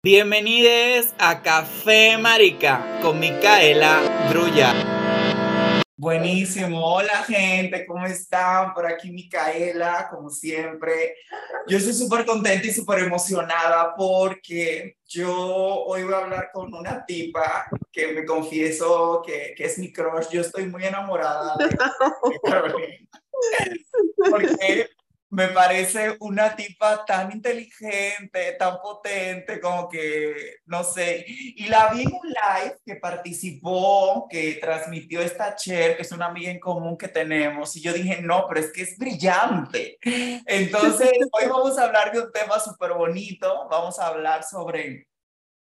Bienvenidos a Café Marica con Micaela Druya. Buenísimo, hola gente, ¿cómo están? Por aquí Micaela, como siempre. Yo estoy súper contenta y súper emocionada porque yo hoy voy a hablar con una tipa que me confieso que, es mi crush. Yo estoy muy enamorada de. Porque me parece una tipa tan inteligente, tan potente, como que, no sé, y la vi en un live que participó, que transmitió esta Cher, que es una amiga en común que tenemos, y yo dije, no, pero es que es brillante. Entonces, hoy vamos a hablar de un tema súper bonito, vamos a hablar sobre,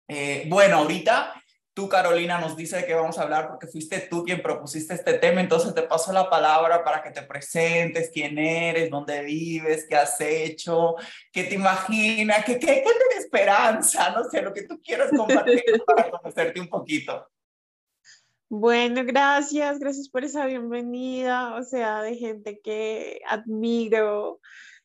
eh, bueno, ahorita Tú, Carolina, nos dice de qué vamos a hablar porque fuiste tú quien propusiste este tema, entonces te paso la palabra para que te presentes, quién eres, dónde vives, qué has hecho, qué te imaginas, qué, qué, qué te esperanza, no sé, lo que tú quieras compartir para conocerte un poquito. Bueno, gracias, gracias por esa bienvenida, o sea, de gente que admiro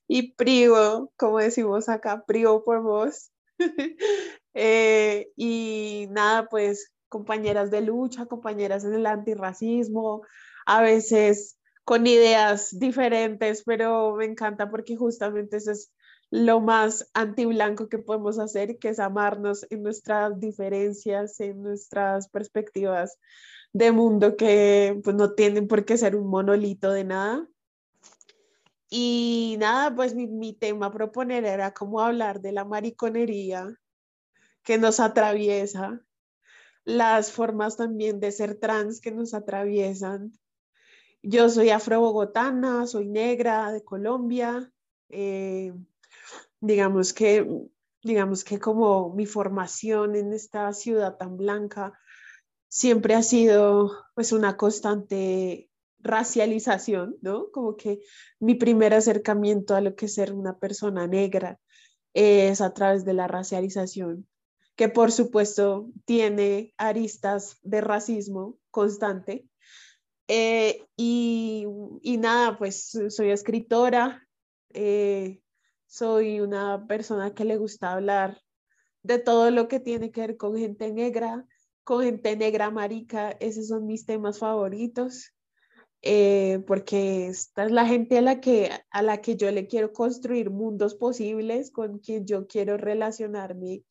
y privo, como decimos acá, privo por vos. Eh, y nada, pues compañeras de lucha, compañeras en el antirracismo, a veces con ideas diferentes, pero me encanta porque justamente eso es lo más antiblanco que podemos hacer, que es amarnos en nuestras diferencias, en nuestras perspectivas de mundo que pues no tienen por qué ser un monolito de nada. Y nada, pues mi, mi tema a proponer era como hablar de la mariconería que nos atraviesa, las formas también de ser trans que nos atraviesan. Yo soy afro-bogotana, soy negra de Colombia. Eh, digamos que digamos que como mi formación en esta ciudad tan blanca siempre ha sido pues una constante racialización, ¿no? Como que mi primer acercamiento a lo que es ser una persona negra es a través de la racialización que por supuesto tiene aristas de racismo constante. Eh, y, nada, pues soy escritora, eh, soy una persona que le gusta hablar de todo lo que tiene que ver con gente negra, con gente negra marica, esos son mis temas favoritos. Eh, porque esta es la gente a la, que, a la que yo le quiero construir mundos posibles, con quien yo quiero relacionarme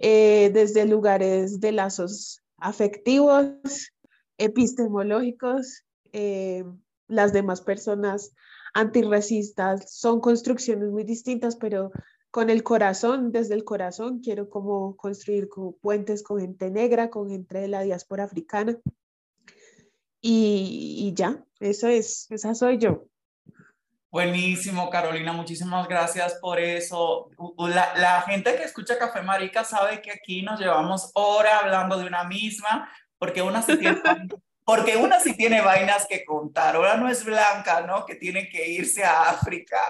eh, desde lugares de lazos afectivos, epistemológicos. Eh, las demás personas antirracistas son construcciones muy distintas, pero con el corazón, desde el corazón, quiero como construir como puentes con gente negra, con gente de la diáspora africana. Y, y ya, eso es, esa soy yo. Buenísimo, Carolina, muchísimas gracias por eso. La, la, gente que escucha Café Marica sabe que aquí nos llevamos hora hablando de una misma, porque una se tiene porque una sí tiene vainas que contar, ahora no es blanca, ¿no? Que tiene que irse a África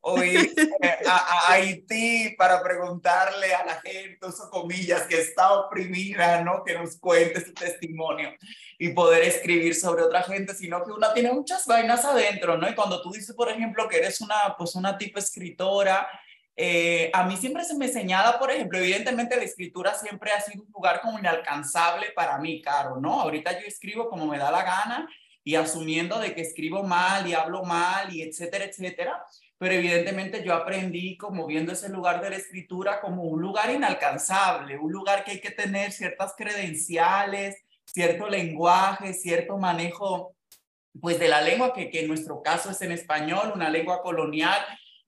o irse a, a, Haití para preguntarle a la gente, uso comillas, que está oprimida, ¿no? Que nos cuente su testimonio y poder escribir sobre otra gente, sino que una tiene muchas vainas adentro, ¿no? Y cuando tú dices, por ejemplo, que eres una, pues una tipo escritora, eh, a mí siempre se me señala, por ejemplo, evidentemente la escritura siempre ha sido un lugar como inalcanzable para mí, Caro, ¿no? Ahorita yo escribo como me da la gana y asumiendo de que escribo mal y hablo mal y etcétera, etcétera, pero evidentemente yo aprendí como viendo ese lugar de la escritura como un lugar inalcanzable, un lugar que hay que tener ciertas credenciales, cierto lenguaje, cierto manejo pues de la lengua, que, que en nuestro caso es en español, una lengua colonial,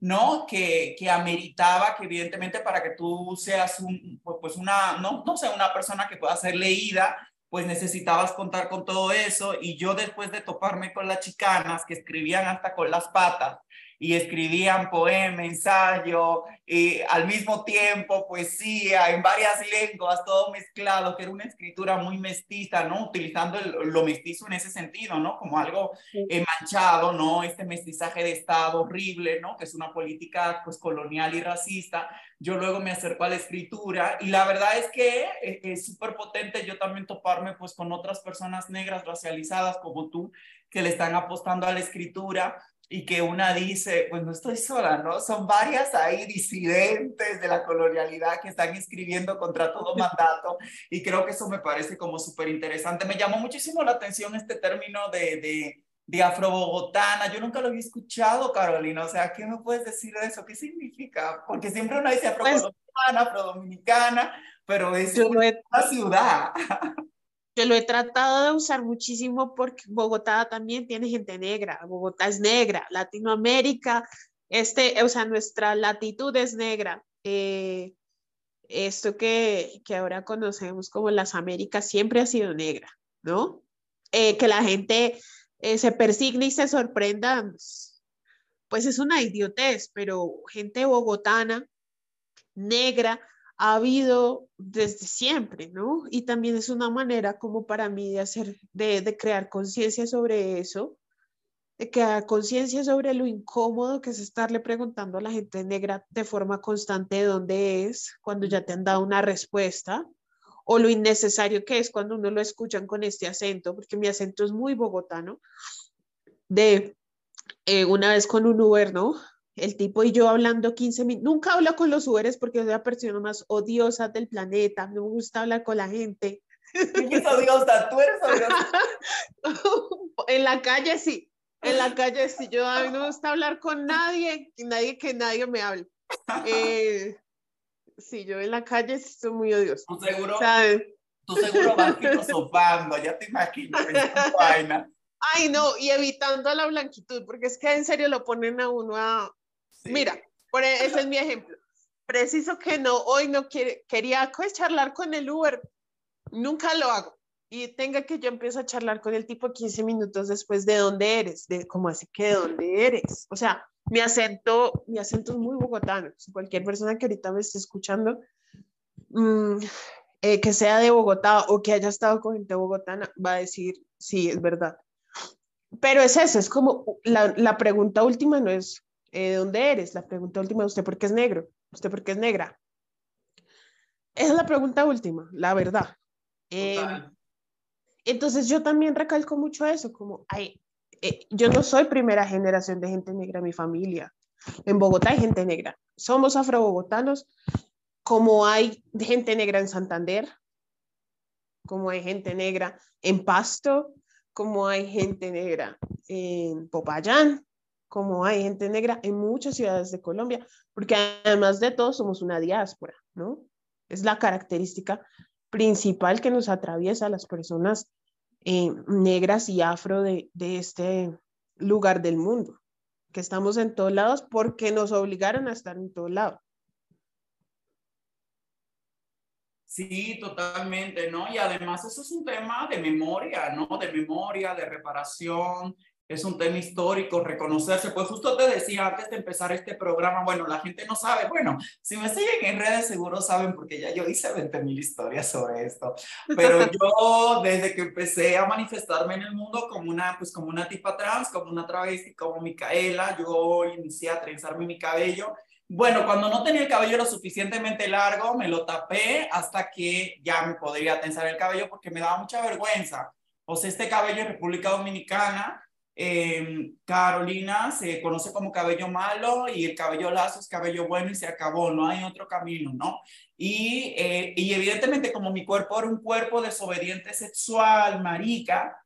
¿no? Que, que ameritaba que evidentemente para que tú seas un, pues una, no, no sé, una persona que pueda ser leída, pues necesitabas contar con todo eso. Y yo después de toparme con las chicanas que escribían hasta con las patas, y escribían poema, ensayo, y al mismo tiempo poesía en varias lenguas, todo mezclado, que era una escritura muy mestiza, ¿no? Utilizando el, lo mestizo en ese sentido, ¿no? Como algo eh, manchado, ¿no? Este mestizaje de Estado horrible, ¿no? Que es una política pues colonial y racista. Yo luego me acerco a la escritura y la verdad es que eh, es súper potente yo también toparme pues con otras personas negras racializadas como tú que le están apostando a la escritura y que una dice, pues no estoy sola, ¿no? Son varias ahí disidentes de la colonialidad que están escribiendo contra todo mandato y creo que eso me parece como súper interesante. Me llamó muchísimo la atención este término de, de, de afrobogotana. Yo nunca lo había escuchado, Carolina. O sea, ¿qué me puedes decir de eso? ¿Qué significa? Porque siempre uno dice pues afrobogotana, afrodominicana, pero es una ciudad. Yo lo he tratado de usar muchísimo porque Bogotá también tiene gente negra, Bogotá es negra, Latinoamérica, este, o sea, nuestra latitud es negra. Eh, esto que, que, ahora conocemos como las Américas siempre ha sido negra, ¿no? Eh, que la gente eh, se persigne y se sorprenda, pues es una idiotez, pero gente bogotana, negra, ha habido desde siempre, ¿no? Y también es una manera como para mí de hacer, de, crear conciencia sobre eso, de crear conciencia sobre lo incómodo que es estarle preguntando a la gente negra de forma constante de dónde es cuando ya te han dado una respuesta, o lo innecesario que es cuando uno lo escuchan con este acento, porque mi acento es muy bogotano, de eh, una vez con un Uber, ¿no? El tipo y yo hablando 15 minutos, nunca hablo con los Uberes porque soy la persona más odiosa del planeta, no me gusta hablar con la gente. ¿Quién odiosa? ¿Tú eres odiosa? en la calle sí, en la calle sí, yo a mí no me gusta hablar con nadie, nadie que nadie me hable. Eh, sí, yo en la calle sí soy muy odiosa. Tú seguro, tú seguro vas filosofando, ya te imagino, vaina. Ay, no, y evitando la blanquitud, porque es que en serio lo ponen a uno a, Mira, por e, ese es mi ejemplo. Preciso que no, hoy no quiere, quería charlar con el Uber, nunca lo hago. Y tenga que yo empiezo a charlar con el tipo 15 minutos después de dónde eres, de cómo así que de dónde eres. O sea, mi acento, mi acento es muy bogotano. cualquier persona que ahorita me esté escuchando, mm, eh, que sea de Bogotá o que haya estado con gente bogotana, va a decir, sí, es verdad. Pero es eso, es como la pregunta última no es ¿de eh, dónde eres? La pregunta última, ¿usted por qué es negro? ¿Usted por qué es negra? Esa es la pregunta última, la verdad. Em, entonces yo también recalco mucho eso, como, ay, eh, yo no soy primera generación de gente negra en mi familia. En Bogotá hay gente negra. Somos afrobogotanos, como hay gente negra en Santander, como hay gente negra en Pasto, como hay gente negra en Popayán, como hay gente negra en muchas ciudades de Colombia, porque además de todo somos una diáspora, ¿no? Es la característica principal que nos atraviesa a las personas eh, negras y afro de, de este lugar del mundo, que estamos en todos lados porque nos obligaron a estar en todos lados. Sí, totalmente, ¿no? Y además eso es un tema de memoria, ¿no? De memoria, de reparación, es un tema histórico, reconocerse. Pues justo te decía antes de empezar este programa, bueno, la gente no sabe, bueno, si me siguen en redes seguro saben porque ya yo hice 20 mil historias sobre esto, pero yo desde que empecé a manifestarme en el mundo como una, pues como una tipa trans, como una travesti, como Micaela, yo inicié a trenzarme mi cabello. Bueno, cuando no tenía el cabello lo suficientemente largo, me lo tapé hasta que ya me podría tensar el cabello porque me daba mucha vergüenza. O sea, este cabello en República Dominicana Em, Carolina se conoce como cabello malo y el cabello lazo es cabello bueno y se acabó, no hay otro camino, ¿no? Y, eh, y evidentemente como mi cuerpo era un cuerpo desobediente sexual, marica,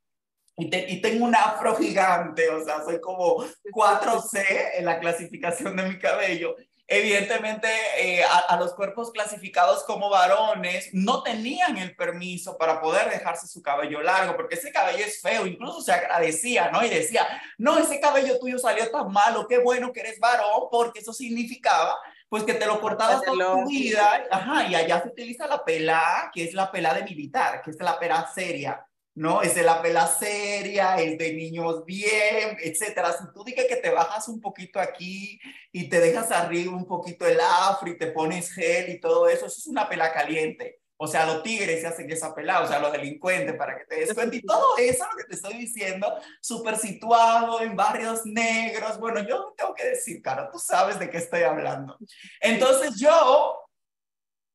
y, y, tengo un afro gigante, o sea, soy como 4C en la clasificación de mi cabello evidentemente eh, a, los cuerpos clasificados como varones no tenían el permiso para poder dejarse su cabello largo, porque ese cabello es feo, incluso se agradecía, ¿no? Y decía, no, ese cabello tuyo salió tan malo, qué bueno que eres varón, porque eso significaba pues que te lo cortabas toda tu vida, ajá, y allá se utiliza la pela, que es la pela de militar, que es la pela seria, ¿no? Es de la pela seria, es de niños bien, etcétera. Si tú dices que te bajas un poquito aquí y te dejas arriba un poquito el afro y te pones gel y todo eso, eso es una pela caliente. O sea, los tigres se hacen esa pela, o sea, los delincuentes, para que te des cuenta. Y todo eso, lo que te estoy diciendo, súper situado en barrios negros. Bueno, yo tengo que decir, cara, tú sabes de qué estoy hablando. Entonces yo,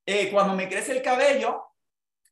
eh, cuando me crece el cabello,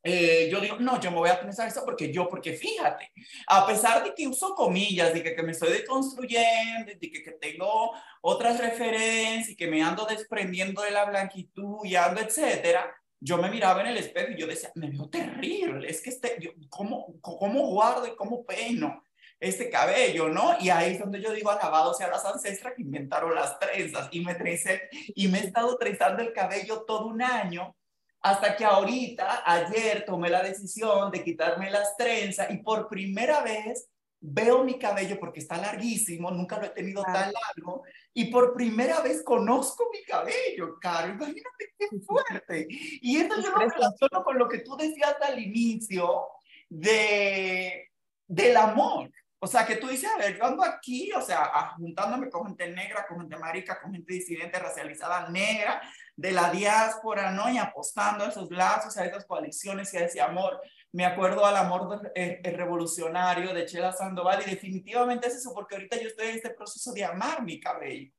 eh, yo digo, no, yo me voy a pensar eso porque yo, porque fíjate, a pesar de que uso comillas, de que, que me estoy deconstruyendo, de que, que, tengo otras referencias y que me ando desprendiendo de la blanquitud y ando, etcétera, yo me miraba en el espejo y yo decía, me veo terrible, es que este, yo, ¿cómo, ¿cómo guardo y cómo peino? este cabello, ¿no? Y ahí es donde yo digo, alabado sea las ancestras que inventaron las trenzas y me trenzé y me he estado trenzando el cabello todo un año hasta que ahorita, ayer tomé la decisión de quitarme las trenzas y por primera vez veo mi cabello porque está larguísimo, nunca lo he tenido tan largo y por primera vez conozco mi cabello, Caro, imagínate qué fuerte. Y esto yo lo relaciono con lo que tú decías al inicio de, del amor. O sea, que tú dices, a ver, yo ando aquí, o sea, juntándome con gente negra, con gente marica, con gente disidente, racializada negra, de la diáspora, ¿no? Y apostando a esos lazos, a esas coaliciones y a ese amor. Me acuerdo al amor eh, revolucionario de Chela Sandoval y definitivamente es eso, porque ahorita yo estoy en este proceso de amar mi cabello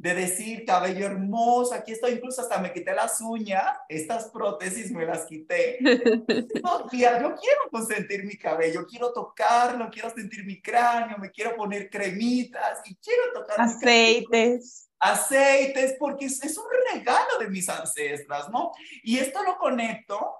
de decir cabello hermoso, aquí estoy, incluso hasta me quité las uñas, estas prótesis me las quité. yo quiero consentir mi cabello, quiero tocarlo, quiero sentir mi cráneo, me quiero poner cremitas y quiero tocar aceites. aceites, porque es, es, un regalo de mis ancestras, ¿no? Y esto lo conecto,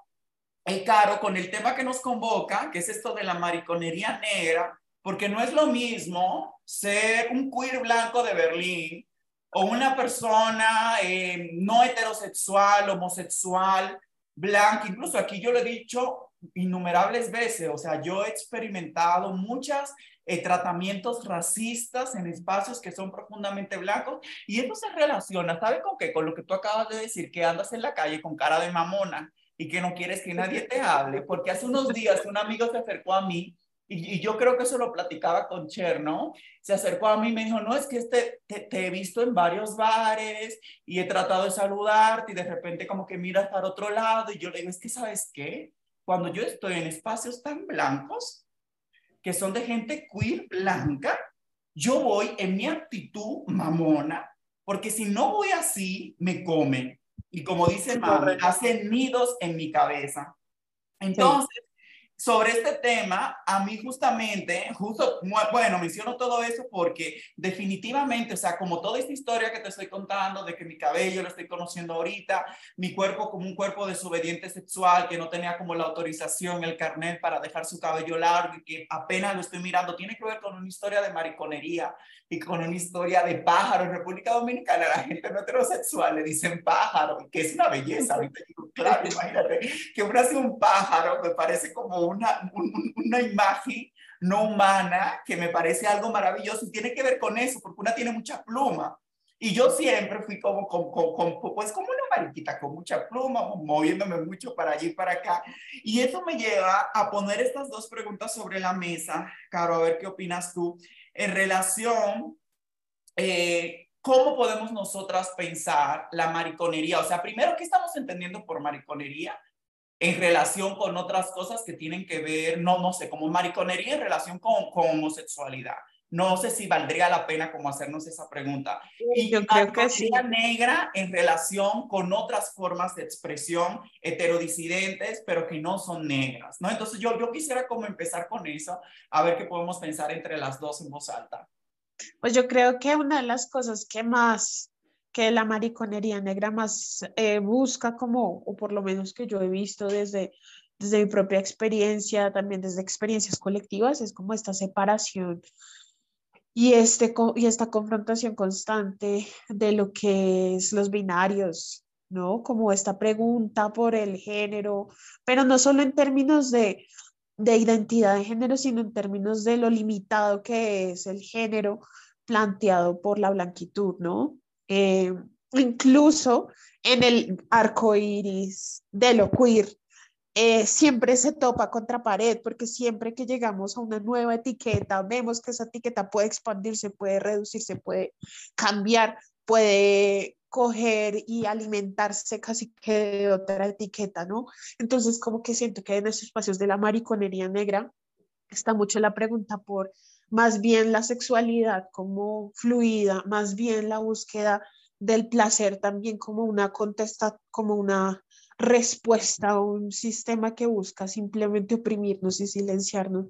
el caro, con el tema que nos convoca, que es esto de la mariconería negra, porque no es lo mismo ser un queer blanco de Berlín o una persona eh, no heterosexual, homosexual, blanca, incluso aquí yo lo he dicho innumerables veces, o sea, yo he experimentado muchos eh, tratamientos racistas en espacios que son profundamente blancos y esto se relaciona, ¿sabe con qué? Con lo que tú acabas de decir, que andas en la calle con cara de mamona y que no quieres que nadie te hable, porque hace unos días un amigo se acercó a mí y, yo creo que eso lo platicaba con Cher, ¿no? Se acercó a mí y me dijo, no, es que este, te, te, he visto en varios bares y he tratado de saludarte y de repente como que miras para otro lado y yo le digo, es que sabes qué, cuando yo estoy en espacios tan blancos, que son de gente queer blanca, yo voy en mi actitud mamona, porque si no voy así, me comen. Y como dice Mami, hacen nidos en mi cabeza. Entonces, sobre este tema, a mí justamente, justo, bueno, menciono todo eso porque definitivamente, o sea, como toda esta historia que te estoy contando, de que mi cabello lo estoy conociendo ahorita, mi cuerpo como un cuerpo desobediente sexual que no tenía como la autorización, el carnet para dejar su cabello largo y que apenas lo estoy mirando, tiene que ver con una historia de mariconería y con una historia de pájaro. En República Dominicana la gente no heterosexual le dicen pájaro, que es una belleza. Ahorita digo, claro, imagínate que uno hace un pájaro, me parece como una, imagen no humana que me parece algo maravilloso y tiene que ver con eso, porque una tiene mucha pluma. Y yo siempre fui como, como, como, pues como una mariquita con mucha pluma, moviéndome mucho para allí y para acá. Y eso me lleva a poner estas dos preguntas sobre la mesa. Caro, a ver qué opinas tú en relación eh, cómo podemos nosotras pensar la mariconería. O sea, primero, ¿qué estamos entendiendo por mariconería? En relación con otras cosas que tienen que ver, no, no sé, como mariconería en relación con, con homosexualidad. No sé si valdría la pena como hacernos esa pregunta. Y yo creo que sí. negra en relación con otras formas de expresión heterodisidentes, pero que no son negras, ¿no? Entonces yo, yo quisiera como empezar con eso, a ver qué podemos pensar entre las dos en voz alta. Pues yo creo que una de las cosas que más, que la mariconería negra más eh, busca como, o por lo menos que yo he visto desde, desde mi propia experiencia, también desde experiencias colectivas, es como esta separación y, este, y esta confrontación constante de lo que es los binarios, ¿no? Como esta pregunta por el género, pero no solo en términos de, de identidad de género, sino en términos de lo limitado que es el género planteado por la blanquitud, ¿no? Eh, incluso en el arco iris de lo queer, eh, siempre se topa contra pared, porque siempre que llegamos a una nueva etiqueta, vemos que esa etiqueta puede expandirse, puede reducirse, puede cambiar, puede coger y alimentarse casi que de otra etiqueta, ¿no? Entonces, como que siento que en esos espacios de la mariconería negra está mucho la pregunta por más bien la sexualidad como fluida, más bien la búsqueda del placer también como una contesta, como una respuesta a un sistema que busca simplemente oprimirnos y silenciarnos.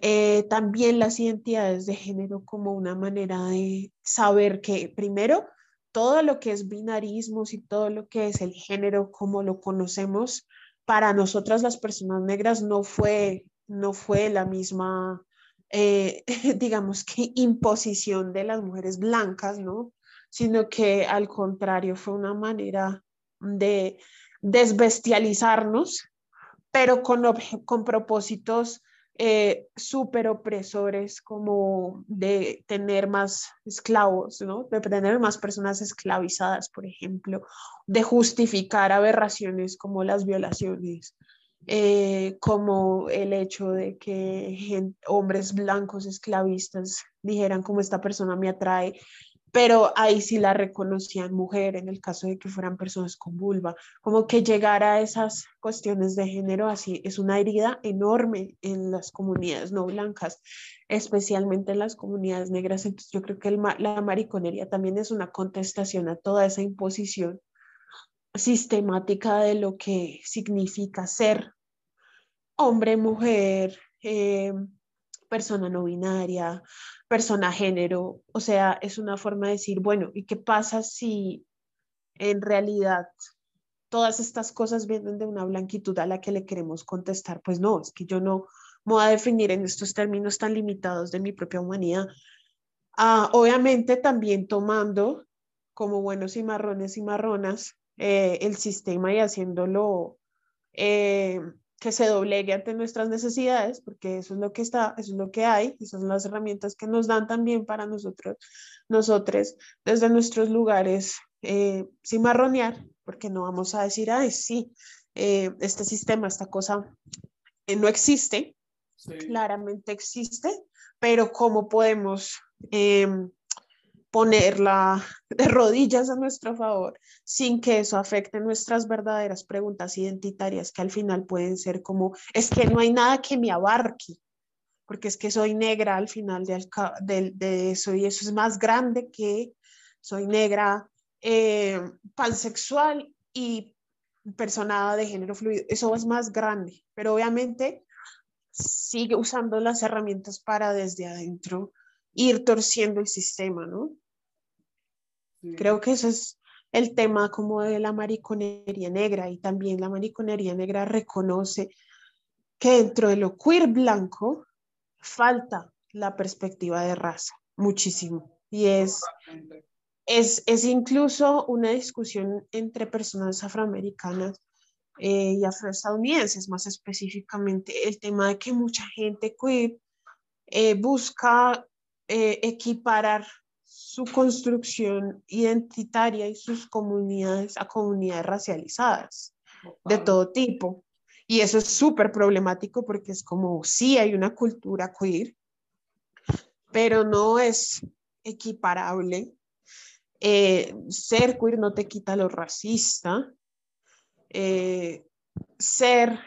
Eh, también las identidades de género como una manera de saber que primero todo lo que es binarismos y todo lo que es el género como lo conocemos para nosotras las personas negras no fue no fue la misma eh, digamos que imposición de las mujeres blancas no sino que al contrario fue una manera de desbestializarnos, pero con, con propósitos eh, súper opresores como de tener más esclavos, ¿no? de tener más personas esclavizadas, por ejemplo, de justificar aberraciones como las violaciones, eh, como el hecho de que hombres blancos esclavistas dijeran como esta persona me atrae pero ahí sí la reconocían mujer en el caso de que fueran personas con vulva. Como que llegar a esas cuestiones de género así es una herida enorme en las comunidades no blancas, especialmente en las comunidades negras. Entonces yo creo que la mariconería también es una contestación a toda esa imposición sistemática de lo que significa ser hombre, mujer, eh, persona no binaria, persona género, o sea, es una forma de decir, bueno, ¿y qué pasa si en realidad todas estas cosas vienen de una blanquitud a la que le queremos contestar? Pues no, es que yo no me voy a definir en estos términos tan limitados de mi propia humanidad. Ah, obviamente también tomando como buenos y marrones y marronas eh, el sistema y haciéndolo eh, que se doblegue ante nuestras necesidades, porque eso es lo que está, eso es lo que hay, esas son las herramientas que nos dan también para nosotros, nosotros desde nuestros lugares, eh, sin marronear, porque no vamos a decir, ay, sí, eh, este sistema, esta cosa eh, no existe, claramente existe, pero cómo podemos em, ponerla de rodillas a nuestro favor sin que eso afecte nuestras verdaderas preguntas identitarias que al final pueden ser como, es que no hay nada que me abarque, porque es que soy negra al final de, de, eso y eso es más grande que soy negra, eh, pansexual y persona de género fluido, eso es más grande, pero obviamente sigue usando las herramientas para desde adentro ir torciendo el sistema, ¿no? Creo que eso es el tema como de la mariconería negra y también la mariconería negra reconoce que dentro de lo queer blanco falta la perspectiva de raza muchísimo. Y es, es, es incluso una discusión entre personas afroamericanas eh, y afroestadounidenses, más específicamente el tema de que mucha gente queer eh, busca eh, equiparar su construcción identitaria y sus comunidades a comunidades racializadas de todo tipo. Y eso es súper problemático porque es como, sí hay una cultura queer, pero no es equiparable. Eh, ser queer no te quita lo racista. Eh, ser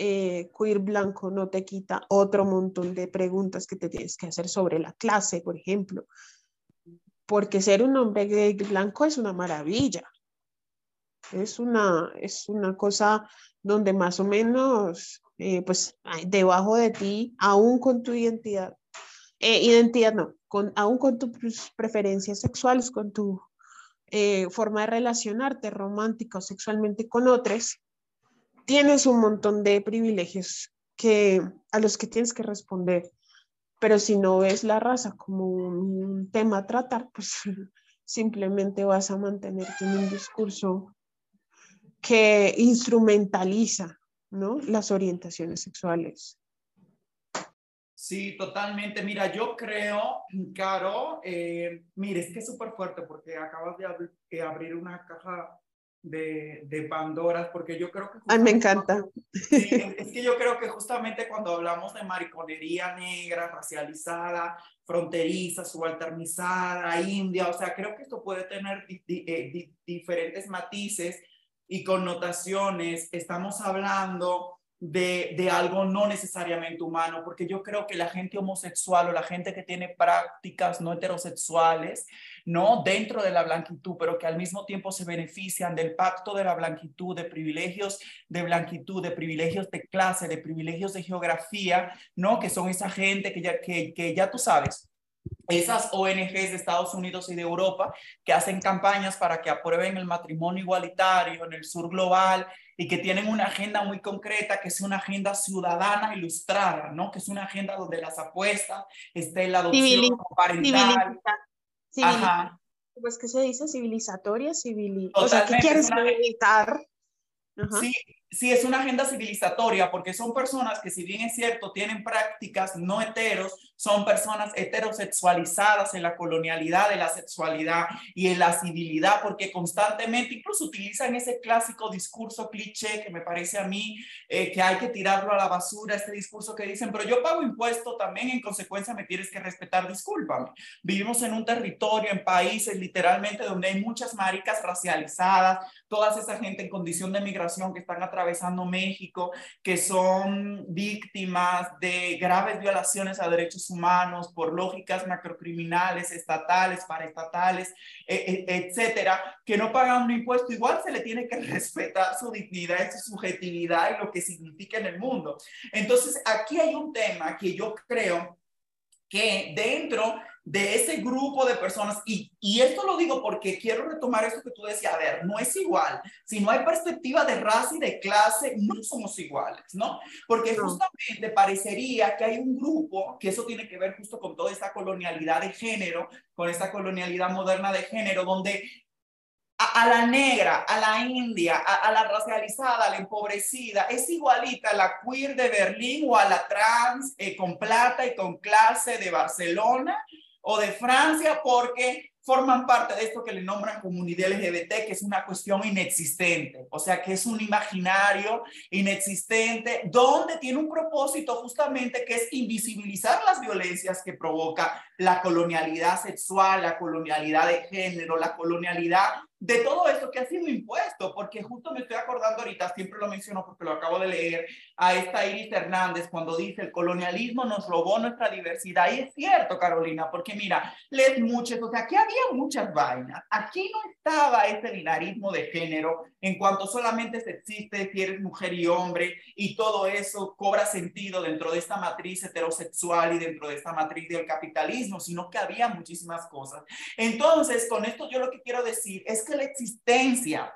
eh, queer blanco no te quita otro montón de preguntas que te tienes que hacer sobre la clase, por ejemplo, porque ser un hombre gay blanco es una maravilla. Es una, es una cosa donde más o menos, eh, pues debajo de ti, aún con tu identidad, eh, identidad no, con, aún con tus preferencias sexuales, con tu forma de relacionarte romántica o sexualmente con otros, tienes un montón de privilegios que, a los que tienes que responder. Pero si no ves la raza como un tema a tratar, pues simplemente vas a mantenerte en un discurso que instrumentaliza ¿no? las orientaciones sexuales. Sí, totalmente. Mira, yo creo, Caro, eh, mire, es que es súper fuerte porque acabas de abrir una caja de, de Pandoras, porque yo creo que... Ay, me encanta. es que yo creo que justamente cuando hablamos de mariconería negra, racializada, fronteriza, subalternizada, india, o sea, creo que esto puede tener eh, diferentes matices y connotaciones. Estamos hablando de, de, algo no necesariamente humano, porque yo creo que la gente homosexual o la gente que tiene prácticas no heterosexuales, no dentro de la blanquitud, pero que al mismo tiempo se benefician del pacto de la blanquitud, de privilegios de blanquitud, de privilegios de clase, de privilegios de geografía, no, que son esa gente que ya, que, que ya tú sabes, esas ONGs de Estados Unidos y de Europa que hacen campañas para que aprueben el matrimonio igualitario en el sur global y que tienen una agenda muy concreta, que es una agenda ciudadana ilustrada, ¿no? Que es una agenda donde las apuestas esté la adopción parental. Ajá. ¿Cómo es que se dice? Civilizatoria, civil. O sea, ¿qué quieres civilizar? Sí, sí, es una agenda civilizatoria porque son personas que si bien es cierto, tienen prácticas no heteros, son personas heterosexualizadas en la colonialidad de la sexualidad y en la civilidad, porque constantemente incluso utilizan ese clásico discurso cliché que me parece a mí eh, que hay que tirarlo a la basura, este discurso que dicen, pero yo pago impuesto también, en consecuencia me tienes que respetar, discúlpame. Vivimos en un territorio, en países literalmente donde hay muchas maricas racializadas, toda esa gente en condición de migración que están atravesando México, que son víctimas de graves violaciones a derechos humanos, por lógicas macrocriminales, estatales, paraestatales, e, e, etcétera, que no pagan un impuesto, igual se le tiene que respetar su dignidad, su subjetividad y lo que significa en el mundo. Entonces, aquí hay un tema que yo creo que dentro de ese grupo de personas, y, y, esto lo digo porque quiero retomar esto que tú decías, a ver, no es igual, si no hay perspectiva de raza y de clase, no somos iguales, ¿no? Porque justamente parecería que hay un grupo, que eso tiene que ver justo con toda esta colonialidad de género, con esta colonialidad moderna de género, donde a, la negra, a la india, a, la racializada, a la empobrecida, es igualita a la queer de Berlín o a la trans eh, con plata y con clase de Barcelona, o de Francia porque forman parte de esto que le nombran comunidad LGBT, que es una cuestión inexistente, o sea, que es un imaginario inexistente, donde tiene un propósito justamente que es invisibilizar las violencias que provoca la colonialidad sexual, la colonialidad de género, la colonialidad de todo esto que ha sido impuesto, porque justo me estoy acordando ahorita, siempre lo menciono porque lo acabo de leer, a esta Iris Hernández cuando dice el colonialismo nos robó nuestra diversidad. Y es cierto, Carolina, porque mira, lees muchas, o sea, aquí había muchas vainas. Aquí no estaba ese binarismo de género en cuanto solamente se existe si eres mujer y hombre y todo eso cobra sentido dentro de esta matriz heterosexual y dentro de esta matriz del capitalismo, sino que había muchísimas cosas. Entonces, con esto yo lo que quiero decir es que la existencia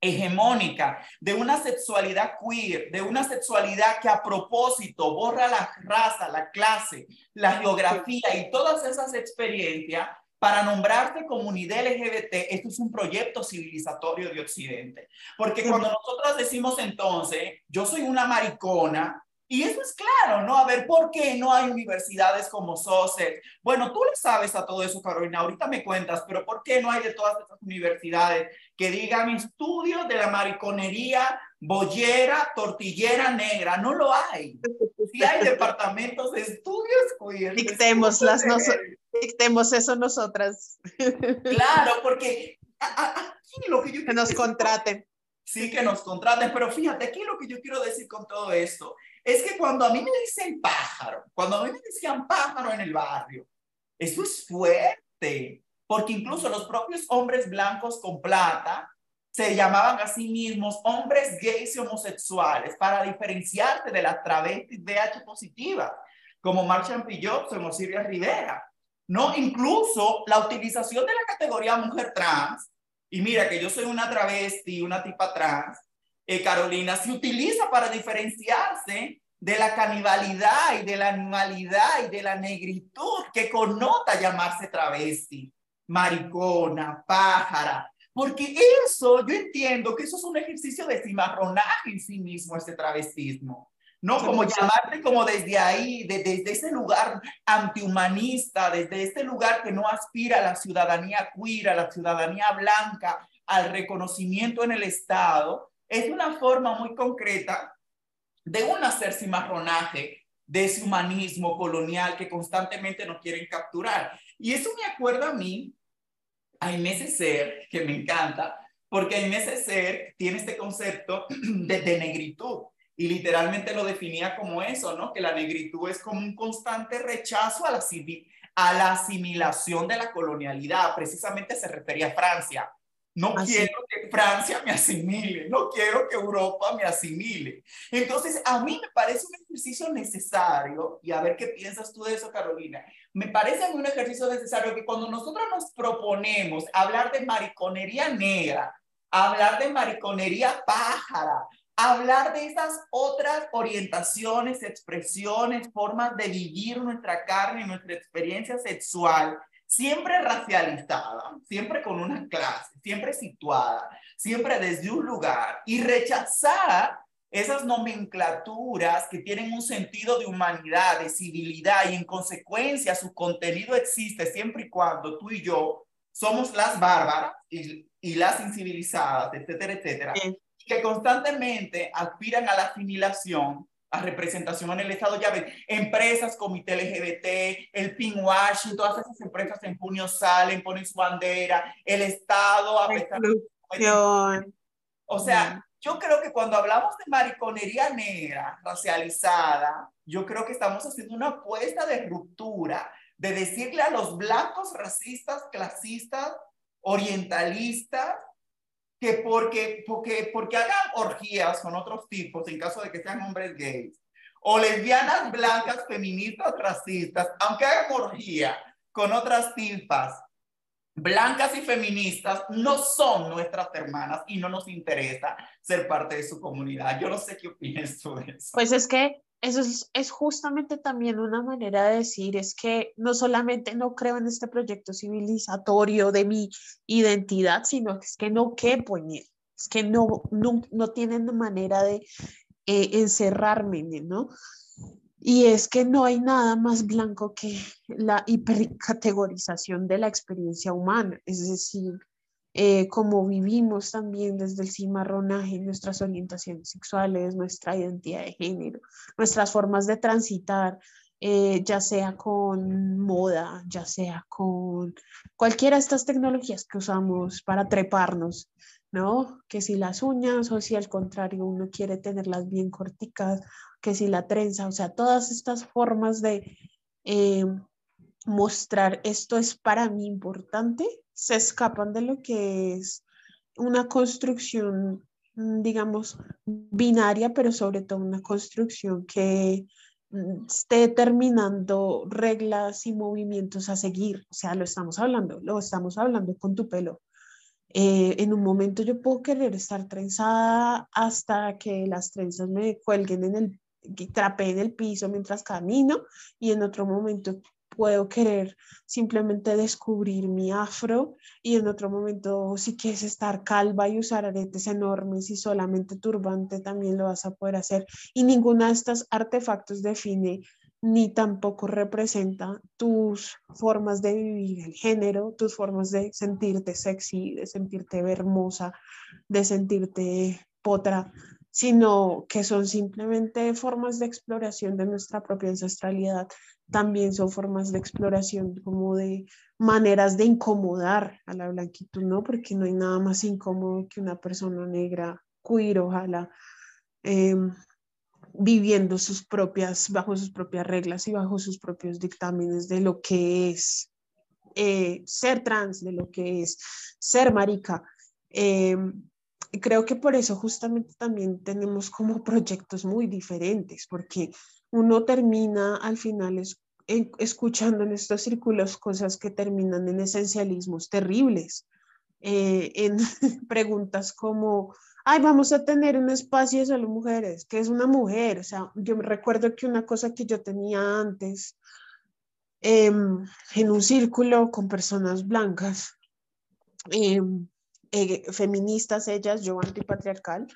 hegemónica de una sexualidad queer, de una sexualidad que a propósito borra la raza, la clase, la geografía y todas esas experiencias para nombrarte comunidad LGBT, esto es un proyecto civilizatorio de Occidente. Porque cuando nosotros decimos entonces, yo soy una maricona, y eso es claro, ¿no? A ver, ¿por qué no hay universidades como SOCET? Bueno, tú le sabes a todo eso, Carolina, ahorita me cuentas, pero ¿por qué no hay de todas estas universidades que digan estudios de la mariconería bollera, tortillera negra? No lo hay. Sí hay departamentos de estudios Dictemos, las dictemos eso nosotras. Claro, porque aquí lo que yo... Que nos contraten. Sí, que nos contraten, pero fíjate, aquí lo que yo quiero decir con todo esto es que cuando a mí me dicen pájaro, cuando a mí me decían pájaro en el barrio, eso es fuerte, porque incluso los propios hombres blancos con plata se llamaban a sí mismos hombres gays y homosexuales para diferenciarse de las travestis VH positivas, como Marchand Pillot o Silvia Rivera. No, incluso la utilización de la categoría mujer trans, y mira que yo soy una travesti, una tipa trans, eh, Carolina, se utiliza para diferenciarse de la canibalidad y de la animalidad y de la negritud que connota llamarse travesti, maricona, pájara. Porque eso, yo entiendo que eso es un ejercicio de cimarronaje en sí mismo, este travestismo. ¿no? Como llamarte como desde ahí, desde ese lugar antihumanista, desde este lugar que no aspira a la ciudadanía queer, a la ciudadanía blanca, al reconocimiento en el Estado, es una forma muy concreta de un hacer cimarronaje de ese humanismo colonial que constantemente nos quieren capturar. Y eso me acuerda a mí, a Inés Ser, que me encanta, porque Inés Ser tiene este concepto de, de negritud. y literalmente lo definía como eso, ¿no? Que la negritud es como un constante rechazo a la, a la asimilación de la colonialidad. Precisamente se refería a Francia. No quiero que Francia me asimile, no quiero que Europa me asimile. Entonces, a mí me parece un ejercicio necesario, y a ver qué piensas tú de eso, Carolina. Me parece un ejercicio necesario que cuando nosotros nos proponemos hablar de mariconería negra, hablar de mariconería pájara, hablar de esas otras orientaciones, expresiones, formas de vivir nuestra carne, nuestra experiencia sexual, siempre racializada, siempre con una clase, siempre situada, siempre desde un lugar y rechazar esas nomenclaturas que tienen un sentido de humanidad, de civilidad y en consecuencia su contenido existe siempre y cuando tú y yo somos las bárbaras y, y las incivilizadas, etcétera, etcétera que constantemente aspiran a la asimilación, a representación en el Estado. Ya ven, empresas, comité LGBT, el Washington, todas esas empresas en junio salen, ponen su bandera, el Estado, a pesar de... O sea, yo creo que cuando hablamos de mariconería negra, racializada, yo creo que estamos haciendo una apuesta de ruptura, de decirle a los blancos racistas, clasistas, orientalistas, que porque, porque, porque hagan orgías con otros tipos, en caso de que sean hombres gays, o lesbianas blancas, feministas, racistas, aunque hagan orgía con otras tipas blancas y feministas, no son nuestras hermanas y no nos interesa ser parte de su comunidad. Yo no sé qué opinas tú de eso. Pues es que eso es, justamente también una manera de decir, es que no solamente no creo en este proyecto civilizatorio de mi identidad, sino que es que no quepo en él, es que no, no, no tienen manera de eh, encerrarme en ¿no? Y es que no hay nada más blanco que la hipercategorización de la experiencia humana, es decir, eh, cómo vivimos también desde el cimarronaje, nuestras orientaciones sexuales, nuestra identidad de género, nuestras formas de transitar, eh, ya sea con moda, ya sea con cualquiera de estas tecnologías que usamos para treparnos, ¿no? Que si las uñas o si al contrario uno quiere tenerlas bien corticas, que si la trenza, o sea, todas estas formas de eh, mostrar esto es para mí importante, se escapan de lo que es una construcción, mm, digamos, binaria, pero sobre todo una construcción que mm, esté determinando reglas y movimientos a seguir. O sea, lo estamos hablando, lo estamos hablando con tu pelo. Eh, en un momento yo puedo querer estar trenzada hasta que las trenzas me cuelguen en el, trapeen el piso mientras camino y en otro momento puedo querer simplemente descubrir mi afro y en otro momento si quieres estar calva y usar aretes enormes y solamente turbante también lo vas a poder hacer. Y ninguna de estos artefactos define ni tampoco representa tus formas de vivir el género, tus formas de sentirte sexy, de sentirte hermosa, de sentirte potra, sino que son simplemente formas de exploración de nuestra propia ancestralidad también son formas de exploración, como de maneras de incomodar a la blanquitud, ¿no? Porque no hay nada más incómodo que una persona negra, queer, ojalá, em, viviendo sus propias, bajo sus propias reglas y bajo sus propios dictámenes de lo que es eh, ser trans, de lo que es ser marica. Em, creo que por eso justamente también tenemos como proyectos muy diferentes, porque uno termina al final escuchando en estos círculos cosas que terminan en esencialismos terribles, eh, en preguntas como, ay, vamos a tener un espacio de solo mujeres, ¿qué es una mujer? O sea, yo recuerdo que una cosa que yo tenía antes em, en un círculo con personas blancas, em, eh, feministas ellas, yo antipatriarcal,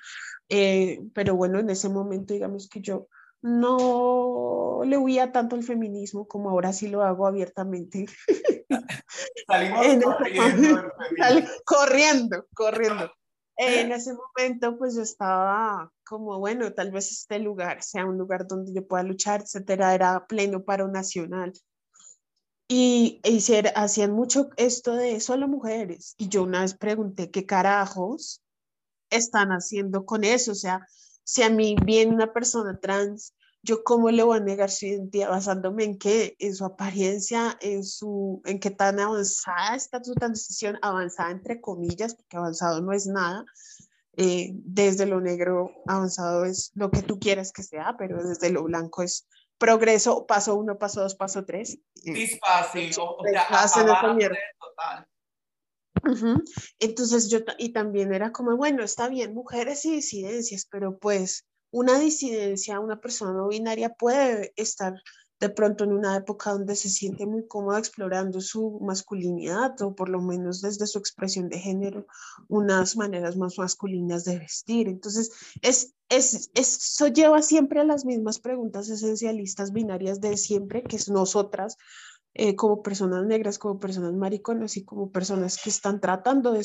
eh, pero bueno, en ese momento digamos que yo no le huía tanto al feminismo como ahora sí lo hago abiertamente. Salimos corriendo, corriendo, corriendo. En ese momento, pues yo estaba como, bueno, tal vez este lugar sea un lugar donde yo pueda luchar, etcétera. Era pleno paro nacional. Y hicieron, hacían mucho esto de solo mujeres. Y yo una vez pregunté qué carajos están haciendo con eso. O sea, Si a mí viene una persona trans, yo cómo le voy a negar su identidad basándome en qué, en su apariencia, en su, en qué tan avanzada está su transición, avanzada entre comillas, porque avanzado no es nada. Eh, desde lo negro avanzado es lo que tú quieras que sea, pero desde lo blanco es progreso, paso uno, paso dos, paso tres. Es fácil, o, total. Entonces yo, y también era como, bueno, está bien, mujeres y disidencias, pero pues una disidencia, una persona no binaria puede estar de pronto en una época donde se siente muy cómoda explorando su masculinidad o por lo menos desde su expresión de género, unas maneras más masculinas de vestir. Entonces, es, es, eso lleva siempre a las mismas preguntas esencialistas binarias de siempre, que es nosotras eh, como personas negras, como personas mariconas y como personas que están tratando de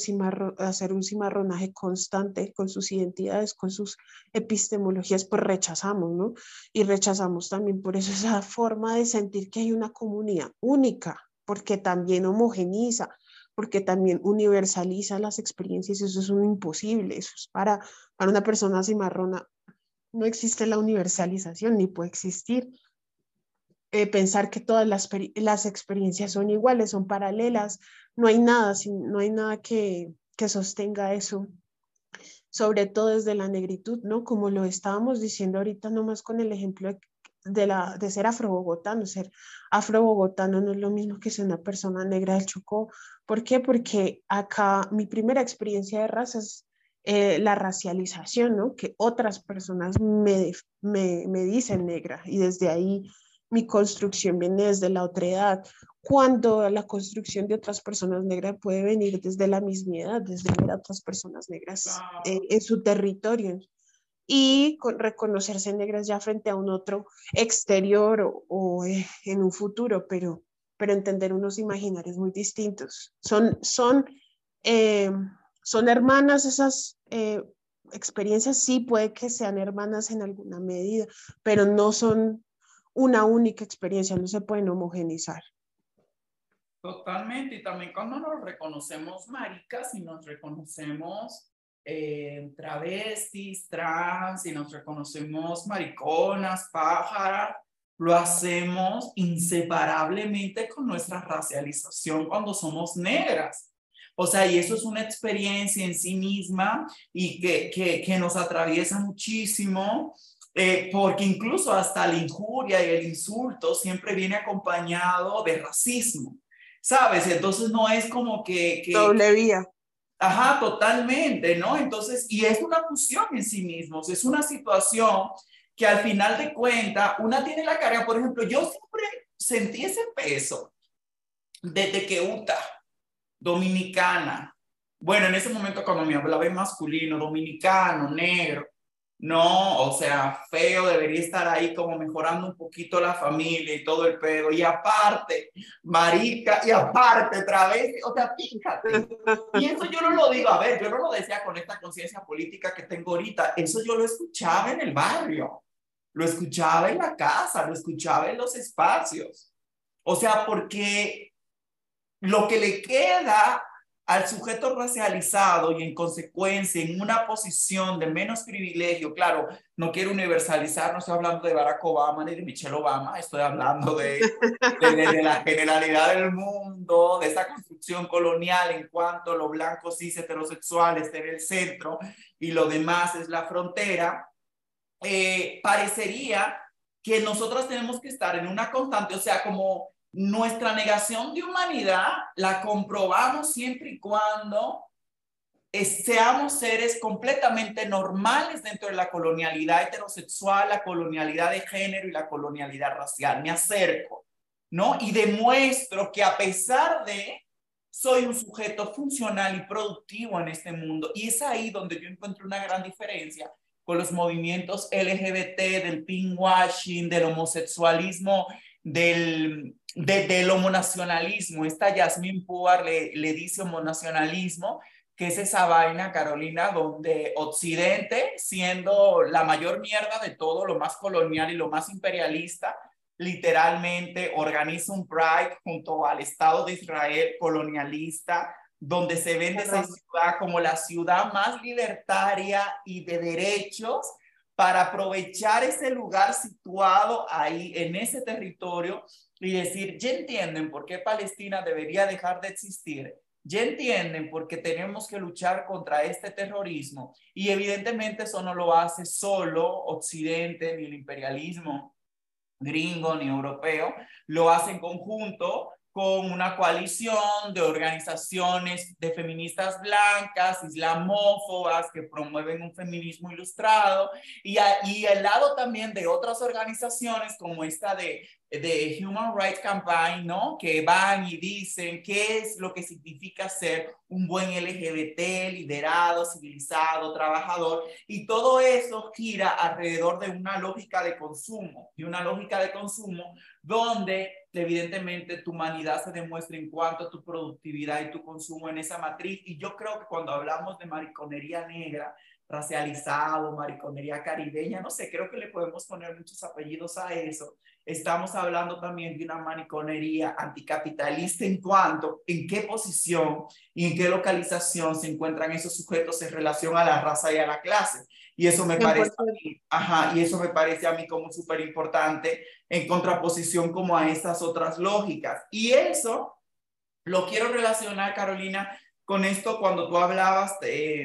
hacer un cimarronaje constante con sus identidades, con sus epistemologías, pues rechazamos, ¿no? Y rechazamos también por eso esa forma de sentir que hay una comunidad única, porque también homogeniza, porque también universaliza las experiencias, eso es un imposible, eso es para, para una persona cimarrona, no existe la universalización ni puede existir eh, pensar que todas las, las, experiencias son iguales, son paralelas, no hay nada, no hay nada que, que sostenga eso, sobre todo desde la negritud, ¿no? Como lo estábamos diciendo ahorita nomás con el ejemplo de, la, de ser afro-bogotano, ser afro-bogotano no es lo mismo que ser una persona negra del Chocó. ¿Por qué? Porque acá mi primera experiencia de raza es eh, la racialización, ¿no? Que otras personas me, me, me dicen negra y desde ahí mi construcción viene desde la otra edad, cuando la construcción de otras personas negras puede venir desde la misma edad, desde ver a otras personas negras eh, en su territorio y con reconocerse negras ya frente a un otro exterior o, eh, en un futuro, pero, pero entender unos imaginarios muy distintos. Son, son, eh, son hermanas esas experiencias, sí puede que sean hermanas en alguna medida, pero no son una única experiencia, no se pueden homogenizar. Totalmente, y también cuando nos reconocemos maricas y nos reconocemos eh, travestis, trans, y nos reconocemos mariconas, pájaras, lo hacemos inseparablemente con nuestra racialización cuando somos negras. O sea, y eso es una experiencia en sí misma y que, que, que nos atraviesa muchísimo eh, porque incluso hasta la injuria y el insulto siempre viene acompañado de racismo, ¿sabes? Entonces no es como que... que Doble vía. Ajá, totalmente, ¿no? Entonces, y es una fusión en sí mismos, es una situación que al final de cuentas, una tiene la carga, por ejemplo, yo siempre sentí ese peso desde que Utah, dominicana, bueno, en ese momento cuando me hablaba en masculino, dominicano, negro, no, o sea, feo, debería estar ahí como mejorando un poquito la familia y todo el pedo. Y aparte, marica, y aparte, otra vez, o sea, fíjate. Y eso yo no lo digo, a ver, yo no lo decía con esta conciencia política que tengo ahorita, eso yo lo escuchaba en el barrio, lo escuchaba en la casa, lo escuchaba en los espacios. O sea, porque lo que le queda al sujeto racializado y en consecuencia en una posición de menos privilegio, claro, no quiero universalizar, no estoy hablando de Barack Obama ni de Michelle Obama, estoy hablando de, la generalidad del mundo, de esa construcción colonial en cuanto lo blanco cis heterosexual está en el centro y lo demás es la frontera, eh, parecería que nosotros tenemos que estar en una constante, o sea, como nuestra negación de humanidad la comprobamos siempre y cuando seamos seres completamente normales dentro de la colonialidad heterosexual, la colonialidad de género y la colonialidad racial. Me acerco, ¿no? Y demuestro que a pesar de, soy un sujeto funcional y productivo en este mundo. Y es ahí donde yo encuentro una gran diferencia con los movimientos LGBT, del pinkwashing, del homosexualismo, del desde el homonacionalismo. Esta Yasmin Puar le, le dice homonacionalismo, que es esa vaina, Carolina, donde Occidente, siendo la mayor mierda de todo, lo más colonial y lo más imperialista, literalmente organiza un Pride junto al Estado de Israel colonialista, donde se vende esa ciudad como la ciudad más libertaria y de derechos, para aprovechar ese lugar situado ahí en ese territorio y decir, ya entienden por qué Palestina debería dejar de existir, ya entienden por qué tenemos que luchar contra este terrorismo y evidentemente eso no lo hace solo Occidente ni el imperialismo gringo ni europeo, lo hace en conjunto con una coalición de organizaciones de feministas blancas, islamófobas, que promueven un feminismo ilustrado, y, y al lado también de otras organizaciones como esta de de Human Rights Campaign, ¿no? Que van y dicen qué es lo que significa ser un buen LGBT, liderado, civilizado, trabajador, y todo eso gira alrededor de una lógica de consumo, y una lógica de consumo donde evidentemente tu humanidad se demuestra en cuanto a tu productividad y tu consumo en esa matriz. Y yo creo que cuando hablamos de mariconería negra, racializado, mariconería caribeña, no sé, creo que le podemos poner muchos apellidos a eso. Estamos hablando también de una mariconería anticapitalista en cuanto en qué posición y en qué localización se encuentran esos sujetos en relación a la raza y a la clase. Y eso me parece ajá, y eso me parece a mí como súper importante en contraposición como a estas otras lógicas. Y eso lo quiero relacionar, Carolina, con esto cuando tú hablabas,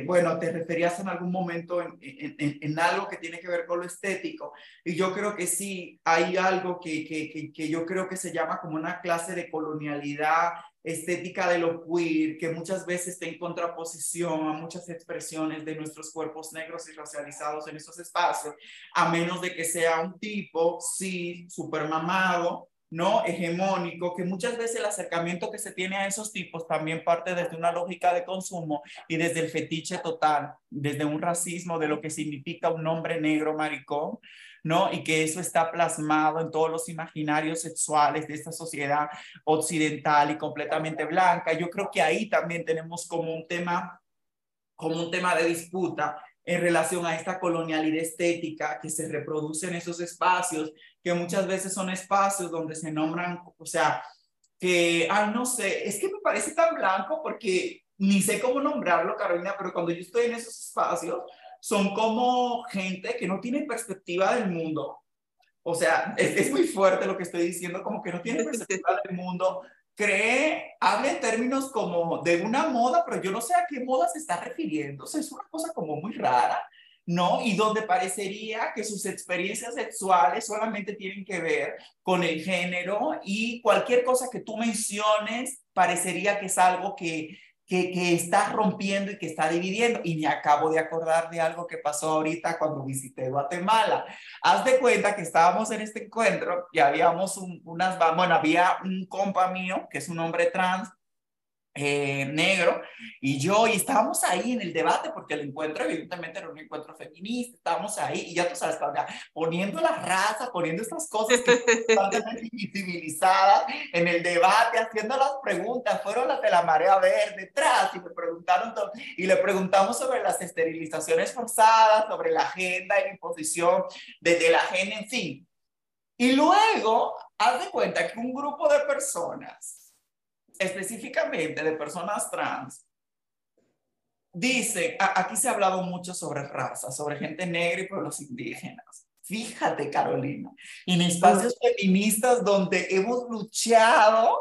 bueno, te referías en algún momento en, en, algo que tiene que ver con lo estético. Y yo creo que sí, hay algo que, que, que, yo creo que se llama como una clase de colonialidad estética de lo queer, que muchas veces está en contraposición a muchas expresiones de nuestros cuerpos negros y racializados en esos espacios, a menos de que sea un tipo, sí, súper mamado, ¿no? hegemónico, que muchas veces el acercamiento que se tiene a esos tipos también parte desde una lógica de consumo y desde el fetiche total, desde un racismo de lo que significa un hombre negro maricón, ¿no? Y que eso está plasmado en todos los imaginarios sexuales de esta sociedad occidental y completamente blanca. Yo creo que ahí también tenemos como un tema como un tema de disputa en relación a esta colonialidad estética que se reproduce en esos espacios, que muchas veces son espacios donde se nombran, o sea, que, ay, no sé, es que me parece tan blanco porque ni sé cómo nombrarlo, Carolina, pero cuando yo estoy en esos espacios, son como gente que no tiene perspectiva del mundo. O sea, es, es muy fuerte lo que estoy diciendo, como que no tiene perspectiva del mundo, cree, habla en términos como de una moda, pero yo no sé a qué moda se está refiriendo. O sea, es una cosa como muy rara, ¿no? Y donde parecería que sus experiencias sexuales solamente tienen que ver con el género y cualquier cosa que tú menciones parecería que es algo que que, está rompiendo y que está dividiendo. Y me acabo de acordar de algo que pasó ahorita cuando visité Guatemala. Haz de cuenta que estábamos en este encuentro y habíamos unas, bueno, había un compa mío que es un hombre trans eh, negro, y yo, y estábamos ahí en el debate, porque el encuentro evidentemente era un encuentro feminista, estábamos ahí, y ya tú sabes, poniendo la raza, poniendo estas cosas que invisibilizadas en el debate, haciendo las preguntas, fueron las de la marea verde, detrás, y me preguntaron todo, y le preguntamos sobre las esterilizaciones forzadas, sobre la agenda y la imposición desde la agenda en sí. Y luego, haz de cuenta que un grupo de personas específicamente de personas trans, dice, aquí se ha hablado mucho sobre raza, sobre gente negra y pueblos indígenas. Fíjate, Carolina, en espacios feministas donde hemos luchado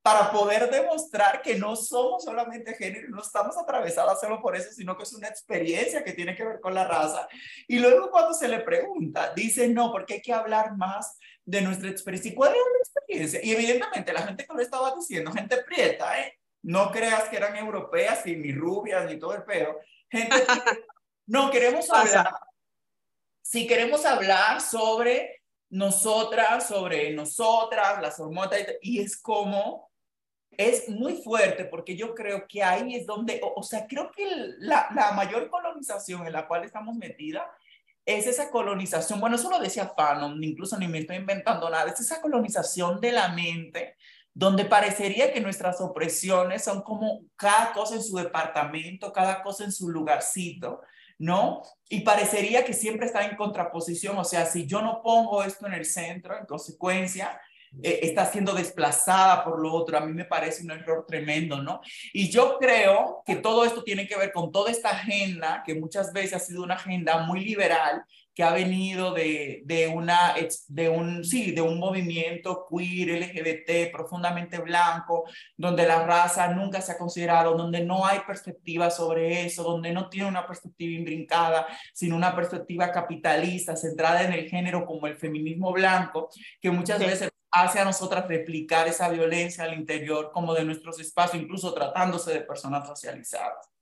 para poder demostrar que no somos solamente género, no estamos atravesadas solo por eso, sino que es una experiencia que tiene que ver con la raza. Y luego cuando se le pregunta, dice, no, porque hay que hablar más de nuestra experiencia. ¿Y cuál es la experiencia? Y evidentemente la gente que lo estaba diciendo, gente prieta, ¿eh? No creas que eran europeas, y ni rubias, ni todo el pedo. Gente No, queremos hablar. Si queremos hablar sobre nosotras, sobre nosotras, las hormonas, y es como, es muy fuerte porque yo creo que ahí es donde, o, o sea, creo que la, la mayor colonización en la cual estamos metidas es esa colonización, bueno, eso lo decía Fanon, incluso ni me estoy inventando nada, es esa colonización de la mente donde parecería que nuestras opresiones son como cada cosa en su departamento, cada cosa en su lugarcito, ¿no? Y parecería que siempre está en contraposición, o sea, si yo no pongo esto en el centro, en consecuencia, eh, está siendo desplazada por lo otro. A mí me parece un error tremendo, ¿no? Y yo creo que todo esto tiene que ver con toda esta agenda, que muchas veces ha sido una agenda muy liberal, que ha venido de, de, una, de, un, sí, de un movimiento queer, LGBT, profundamente blanco, donde la raza nunca se ha considerado, donde no hay perspectiva sobre eso, donde no tiene una perspectiva imbrincada, sino una perspectiva capitalista centrada en el género como el feminismo blanco, que muchas veces hace a nosotras replicar esa violencia al interior como de nuestros espacios, incluso tratándose de personas racializadas.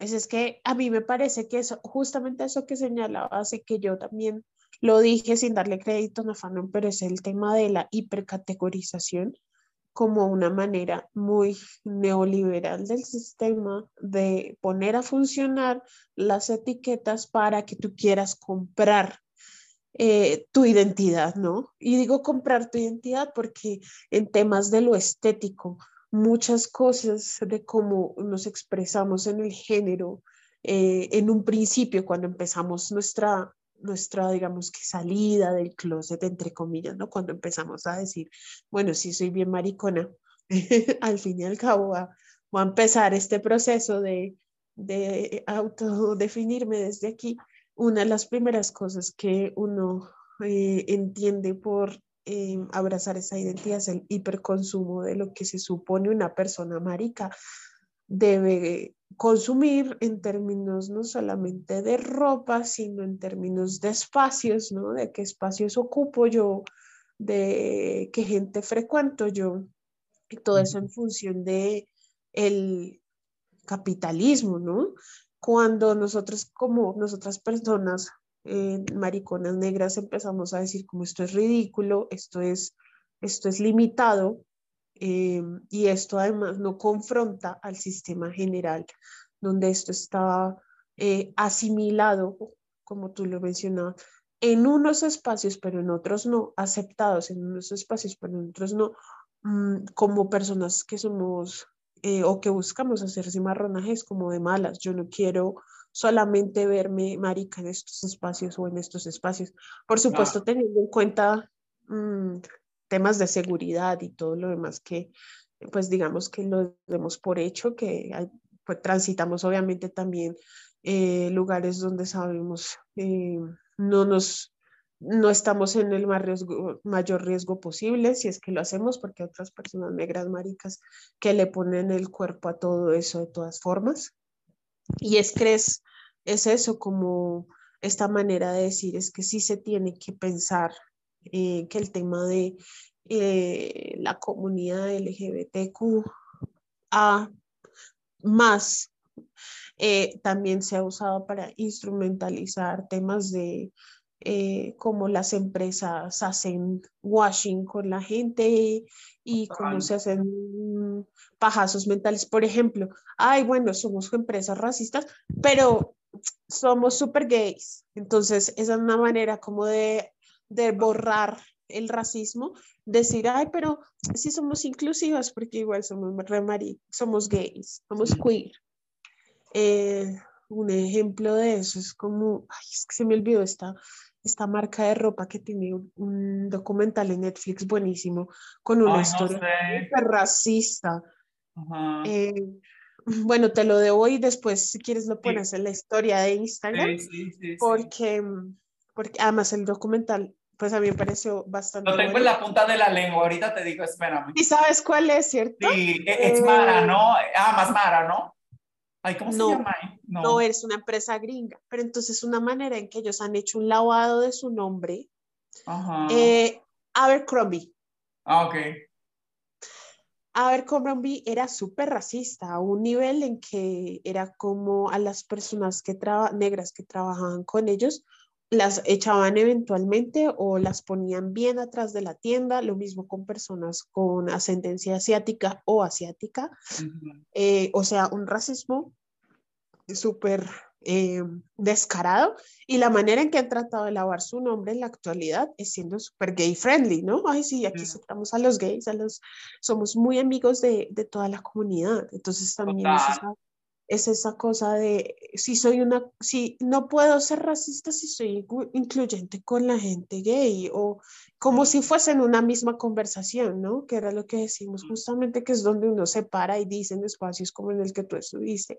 Pues es que a mí me parece que eso, justamente eso que señalaba, hace que yo también lo dije sin darle crédito a Fanon, pero es el tema de la hipercategorización como una manera muy neoliberal del sistema de poner a funcionar las etiquetas para que tú quieras comprar eh, tu identidad, ¿no? Y digo comprar tu identidad porque en temas de lo estético, muchas cosas de cómo nos expresamos en el género, eh, en un principio, cuando empezamos nuestra, nuestra, digamos que salida del closet, entre comillas, ¿no? Cuando empezamos a decir, bueno, sí soy bien maricona, al fin y al cabo va, a empezar este proceso de, de autodefinirme desde aquí una de las primeras cosas que uno eh, entiende por eh, abrazar esa identidad es el hiperconsumo de lo que se supone una persona marica debe consumir en términos no solamente de ropa, sino en términos de espacios, ¿no? De qué espacios ocupo yo, de qué gente frecuento yo, y todo eso en función de el capitalismo, ¿no? cuando nosotros como nosotras personas eh, mariconas negras empezamos a decir como esto es ridículo, esto es, esto es limitado eh, y esto además no confronta al sistema general donde esto está eh, asimilado, como tú lo mencionabas, en unos espacios pero en otros no, aceptados en unos espacios pero en otros no, mm, como personas que somos eh, o que buscamos hacer cimarronajes como de malas. Yo no quiero solamente verme marica en estos espacios o en estos espacios. Por supuesto, teniendo en cuenta mm, temas de seguridad y todo lo demás que, pues digamos que lo demos por hecho, que pues, transitamos obviamente también eh, lugares donde sabemos eh, no nos no estamos en el mayor riesgo posible, si es que lo hacemos, porque hay otras personas negras maricas que le ponen el cuerpo a todo eso de todas formas. Y es que es, eso como esta manera de decir, es que sí se tiene que pensar eh, que el tema de eh, la comunidad LGBTQ a más eh, también se ha usado para instrumentalizar temas de eh, cómo las empresas hacen washing con la gente y cómo se hacen pajazos mentales. Por ejemplo, ay, bueno, somos empresas racistas, pero somos super gays. Entonces, esa es una manera como de, de borrar el racismo, decir, ay, pero sí somos inclusivas porque igual somos remari, somos gays, somos queer. Eh, un ejemplo de eso es como, ay, es que se me olvidó esta, esta marca de ropa que tiene un, documental en Netflix buenísimo con una historia racista. Eh, bueno, te lo debo y después si quieres lo pones en la historia de Instagram porque, porque además el documental pues a mí me pareció bastante Lo tengo en la punta de la lengua, ahorita te digo, espérame. ¿Y sabes cuál es, cierto? Sí, e, es Mara, eh, ¿no? Ah, más Mara, ¿no? ¿Cómo no, se llama? No. no, es una empresa gringa, pero entonces es una manera en que ellos han hecho un lavado de su nombre. Ajá. Eh, Abercrombie. Ah, ok. Abercrombie era súper racista, a un nivel en que era como a las personas que negras que trabajaban con ellos, las echaban eventualmente o las ponían bien atrás de la tienda, lo mismo con personas con ascendencia asiática o asiática, eh, o sea, un racismo súper eh, descarado y la manera en que han tratado de lavar su nombre en la actualidad es siendo súper gay friendly, ¿no? Ay, sí, aquí aceptamos a los gays, a los, somos muy amigos de, de toda la comunidad, entonces también es es esa cosa de si soy una, si no puedo ser racista si soy incluyente con la gente gay o como si fuesen una misma conversación, ¿no? Que era lo que decimos justamente que es donde uno se para y dice en espacios como en el que tú estuviste,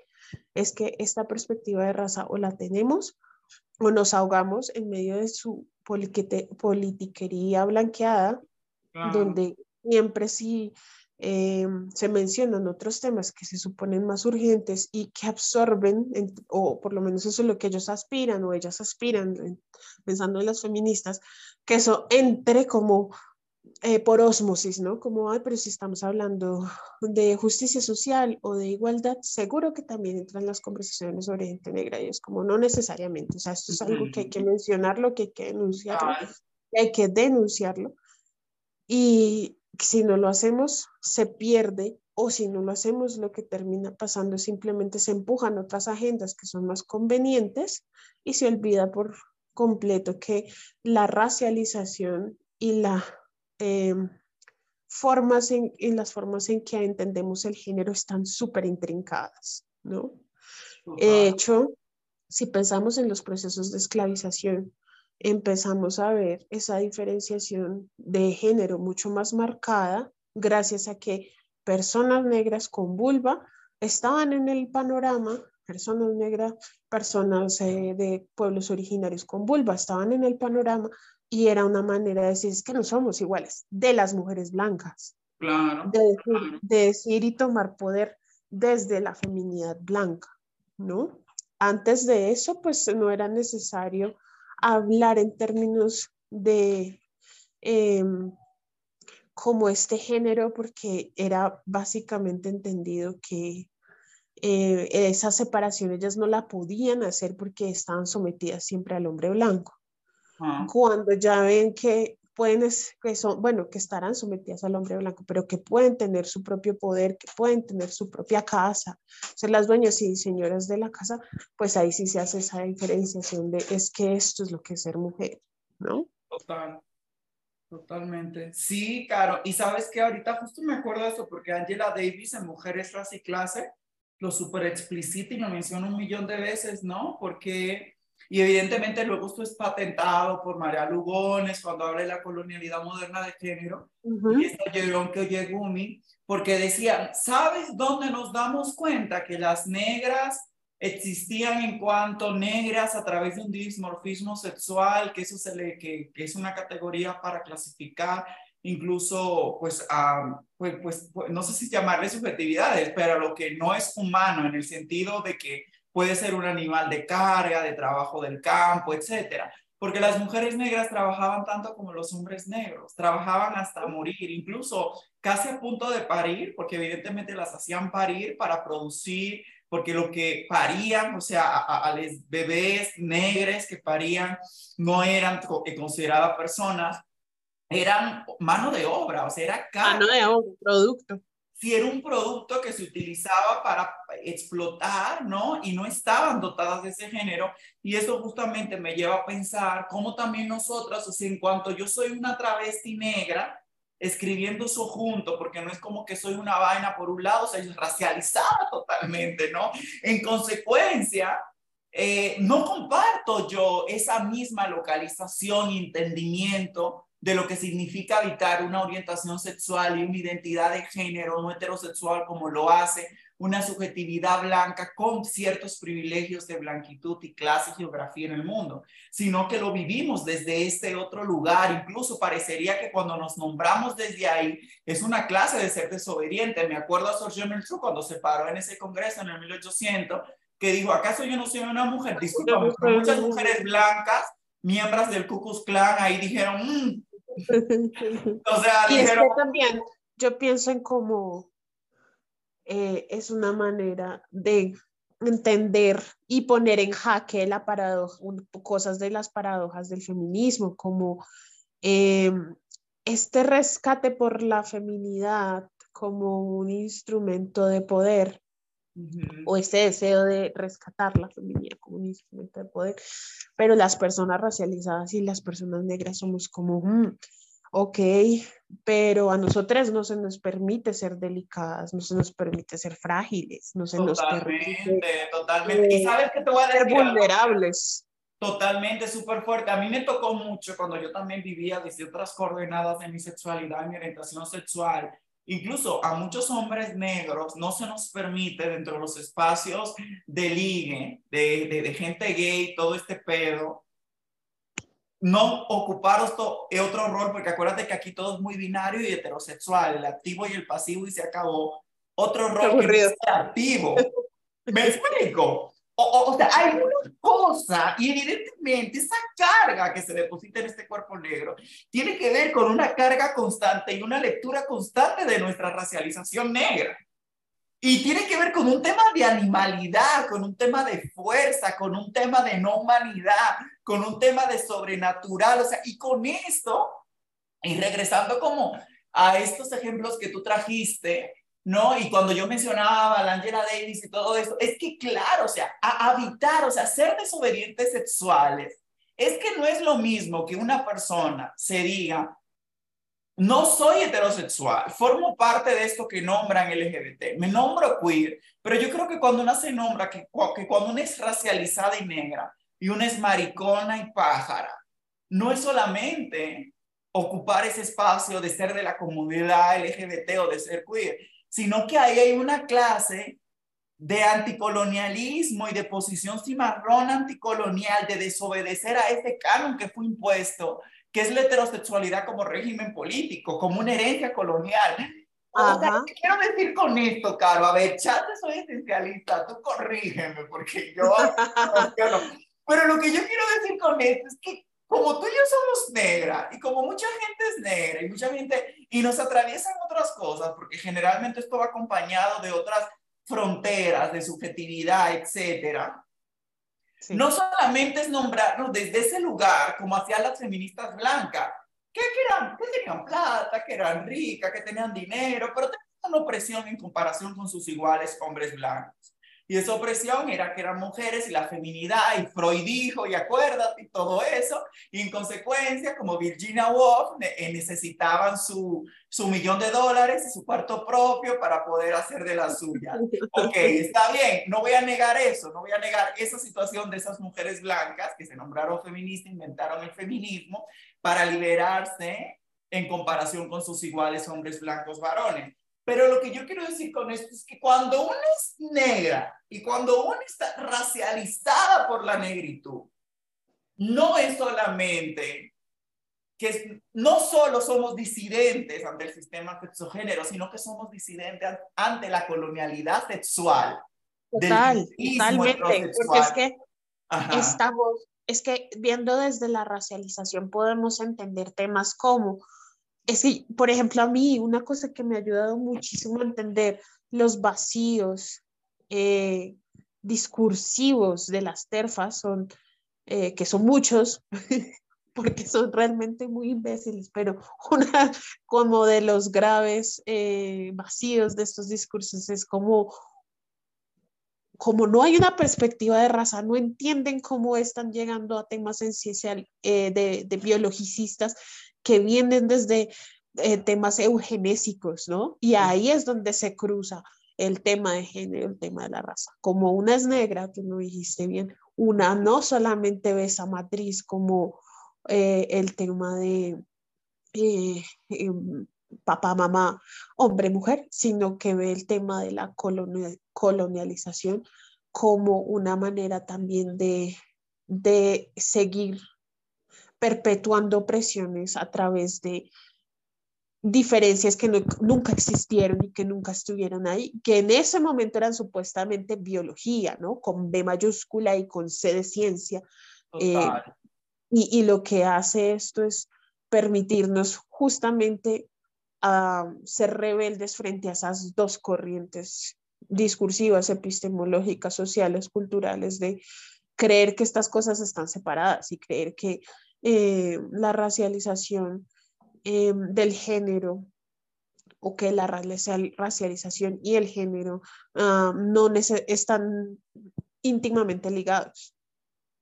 es que esta perspectiva de raza o la tenemos o nos ahogamos en medio de su politiquería blanqueada, donde siempre sí eh, se mencionan otros temas que se suponen más urgentes y que absorben, o por lo menos eso es lo que ellos aspiran o ellas aspiran, pensando en las feministas, que eso entre como eh, por osmosis, ¿no? Como, ay, pero si estamos hablando de justicia social o de igualdad, seguro que también entran las conversaciones sobre gente negra y es como no necesariamente, o sea, esto es algo que hay que mencionarlo, que hay que denunciarlo, que hay que denunciarlo. Y si no lo hacemos, se pierde o si no lo hacemos, lo que termina pasando es simplemente se empujan otras agendas que son más convenientes y se olvida por completo que la racialización y la em, formas en, las formas en que entendemos el género están súper intrincadas, ¿no? De hecho, si pensamos en los procesos de esclavización, empezamos a ver esa diferenciación de género mucho más marcada gracias a que personas negras con vulva estaban en el panorama, personas negras, personas eh, de pueblos originarios con vulva estaban en el panorama y era una manera de decir es que no somos iguales de las mujeres blancas. Claro. De decir, y tomar poder desde la feminidad blanca, ¿no? Antes de eso, pues no era necesario hablar en términos de em, como este género, porque era básicamente entendido que eh, esa separación ellas no la podían hacer porque estaban sometidas siempre al hombre blanco. Ah. Cuando ya ven que pueden, que son, bueno, que estarán sometidas al hombre blanco, pero que pueden tener su propio poder, que pueden tener su propia casa, ser las dueñas y señoras de la casa, pues ahí sí se hace esa diferenciación de es que esto es lo que es ser mujer, ¿no? Total. Totalmente. Sí, claro. Y sabes que ahorita justo me acuerdo de eso porque Angela Davis en Mujeres, Raza y Clase lo súper explicita y lo menciona un millón de veces, ¿no? Porque y evidentemente luego esto es patentado por María Lugones cuando habla de la colonialidad moderna de género, y esto llegó que Oyegumi, porque decían, ¿sabes dónde nos damos cuenta que las negras existían en cuanto negras a través de un dimorfismo sexual, que eso se le, que, que es una categoría para clasificar incluso, pues, a, pues, pues, pues, no sé si llamarle subjetividades, pero lo que no es humano en el sentido de que puede ser un animal de carga, de trabajo del campo, etcétera. Porque las mujeres negras trabajaban tanto como los hombres negros, trabajaban hasta morir, incluso casi a punto de parir, porque evidentemente las hacían parir para producir, porque lo que parían, o sea, a, los bebés negros que parían no eran eh, consideradas personas, eran mano de obra, o sea, era Mano de obra, producto si era un producto que se utilizaba para explotar, ¿no? Y no estaban dotadas de ese género. Y eso justamente me lleva a pensar cómo también nosotras, o sea, en cuanto yo soy una travesti negra, escribiendo eso junto, porque no es como que soy una vaina por un lado, o sea, racializada totalmente, ¿no? En consecuencia, eh, no comparto yo esa misma localización y entendimiento de lo que significa habitar una orientación sexual y una identidad de género no heterosexual como lo hace una subjetividad blanca con ciertos privilegios de blanquitud y clase y geografía en el mundo, sino que lo vivimos desde este otro lugar. Incluso parecería que cuando nos nombramos desde ahí es una clase de ser desobediente. Me acuerdo a Sir John cuando se paró en ese congreso en el 1800 que dijo, ¿acaso yo no soy una mujer? Disculpa, muchas mujeres blancas, miembros del Ku Klux Klan, ahí dijeron, mm, o sea, y dijeron... también, yo pienso en cómo eh, es una manera de entender y poner en jaque la paradoja, cosas de las paradojas del feminismo, como em, este rescate por la feminidad como un instrumento de poder o ese deseo de rescatar la feminidad como un instrumento de poder, pero las personas racializadas y las personas negras somos como, mm, ok, pero a nosotras no se nos permite ser delicadas, no se nos permite ser frágiles, no se nos permite totalmente. ¿Y sabes que te voy a decir? Ser vulnerables. Totalmente, súper fuerte. A mí me tocó mucho cuando yo también vivía desde otras coordenadas de mi sexualidad, mi orientación sexual, incluso a muchos hombres negros no se nos permite dentro de los espacios de ligue, de, de, de gente gay, todo este pedo, no ocupar otro, otro rol, porque acuérdate que aquí todo es muy binario y heterosexual, el activo y el pasivo y se acabó. Otro rol que es activo. ¿Me explico? O, o, sea, hay una cosa, y evidentemente esa carga que se deposita en este cuerpo negro tiene que ver con una carga constante y una lectura constante de nuestra racialización negra. Y tiene que ver con un tema de animalidad, con un tema de fuerza, con un tema de no humanidad, con un tema de sobrenatural. O sea, y con esto, y regresando como a estos ejemplos que tú trajiste, ¿no? Y cuando yo mencionaba a la Angela Davis y todo eso, es que claro, o sea, a habitar, o sea, ser desobedientes sexuales, es que no es lo mismo que una persona se diga, no soy heterosexual, formo parte de esto que nombran LGBT, me nombro queer, pero yo creo que cuando una se nombra, que, que cuando una es racializada y negra y una es maricona y pájara, no es solamente ocupar ese espacio de ser de la comunidad LGBT o de ser queer, sino que ahí hay una clase de anticolonialismo y de posición cimarrón anticolonial, de desobedecer a ese canon que fue impuesto, que es la heterosexualidad como régimen político, como una herencia colonial. O sea, ¿qué quiero decir con esto, Caro? A ver, chate, soy esencialista, tú corrígeme, porque yo... Pero lo que yo quiero decir con esto es que como tú y yo somos negras y como mucha gente es negra y mucha gente y nos atraviesan otras cosas, porque generalmente esto va acompañado de otras fronteras de subjetividad, etcétera. No solamente es nombrarnos desde ese lugar como hacían las feministas blancas, que, eran, que tenían plata, que eran ricas, que tenían dinero, pero tenían una opresión en comparación con sus iguales hombres blancos. Y esa opresión era que eran mujeres y la feminidad, y Freud dijo, y acuérdate, y todo eso. Y en consecuencia, como Virginia Woolf, eh, necesitaban su, su millón de dólares y su cuarto propio para poder hacer de la suya. Ok, está bien, no voy a negar eso, no voy a negar esa situación de esas mujeres blancas que se nombraron feministas, inventaron el feminismo para liberarse en comparación con sus iguales hombres blancos varones. Pero lo que yo quiero decir con esto es que cuando uno es negra y cuando uno está racializada por la negritud, no es solamente que no solo somos disidentes ante el sistema sexogénero, sino que somos disidentes ante la colonialidad sexual. Total, totalmente, porque es que estamos, es que viendo desde la racialización podemos entender temas como es que, por ejemplo, a mí una cosa que me ha ayudado muchísimo a entender los vacíos eh, discursivos de las terfas son, eh, que son muchos, porque son realmente muy imbéciles, pero una como de los graves eh, vacíos de estos discursos es como como no hay una perspectiva de raza, no entienden cómo están llegando a temas esenciales de, de biologicistas que vienen desde eh, temas eugenésicos, ¿no? Y ahí es donde se cruza el tema de género, el tema de la raza. Como una es negra, tú lo dijiste bien, una no solamente ve esa matriz como eh, el tema de eh, em, papá, mamá, hombre, mujer, sino que ve el tema de la colonialización como una manera también de, de seguir perpetuando presiones a través de diferencias que nunca existieron y que nunca estuvieron ahí, que en ese momento eran supuestamente biología, ¿no? Con B mayúscula y con C de ciencia. Eh, y, y, lo que hace esto es permitirnos justamente uh, ser rebeldes frente a esas dos corrientes discursivas, epistemológicas, sociales, culturales, de creer que estas cosas están separadas y creer que eh, la racialización eh, del género o que la racialización y el género ah, no están íntimamente ligados.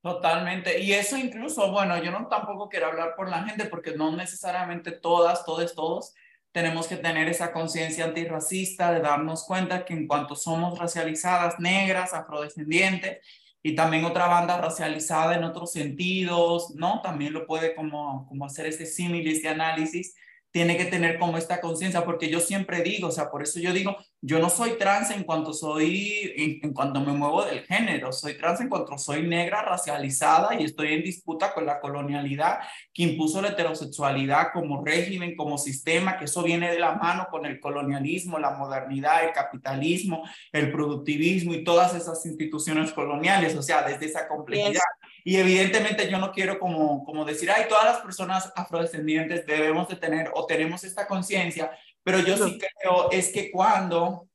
Totalmente. Y eso incluso, bueno, yo no tampoco quiero hablar por la gente porque no necesariamente todas, todos, todos tenemos que tener esa conciencia antirracista de darnos cuenta que en cuanto somos racializadas, negras, afrodescendientes, y también otra banda racializada en otros sentidos, ¿no? También lo puede como, como hacer ese símil, ese análisis. Tiene que tener como esta conciencia, porque yo siempre digo, o sea, por eso yo digo, yo no soy trans en cuanto soy, en, cuanto me muevo del género, soy trans en cuanto soy negra, racializada y estoy en disputa con la colonialidad que impuso la heterosexualidad como régimen, como sistema, que eso viene de la mano con el colonialismo, la modernidad, el capitalismo, el productivismo y todas esas instituciones coloniales, o sea, desde esa complejidad. Y evidentemente yo no quiero como, como decir, ay, todas las personas afrodescendientes debemos de tener o tenemos esta conciencia, pero yo sí creo es que cuando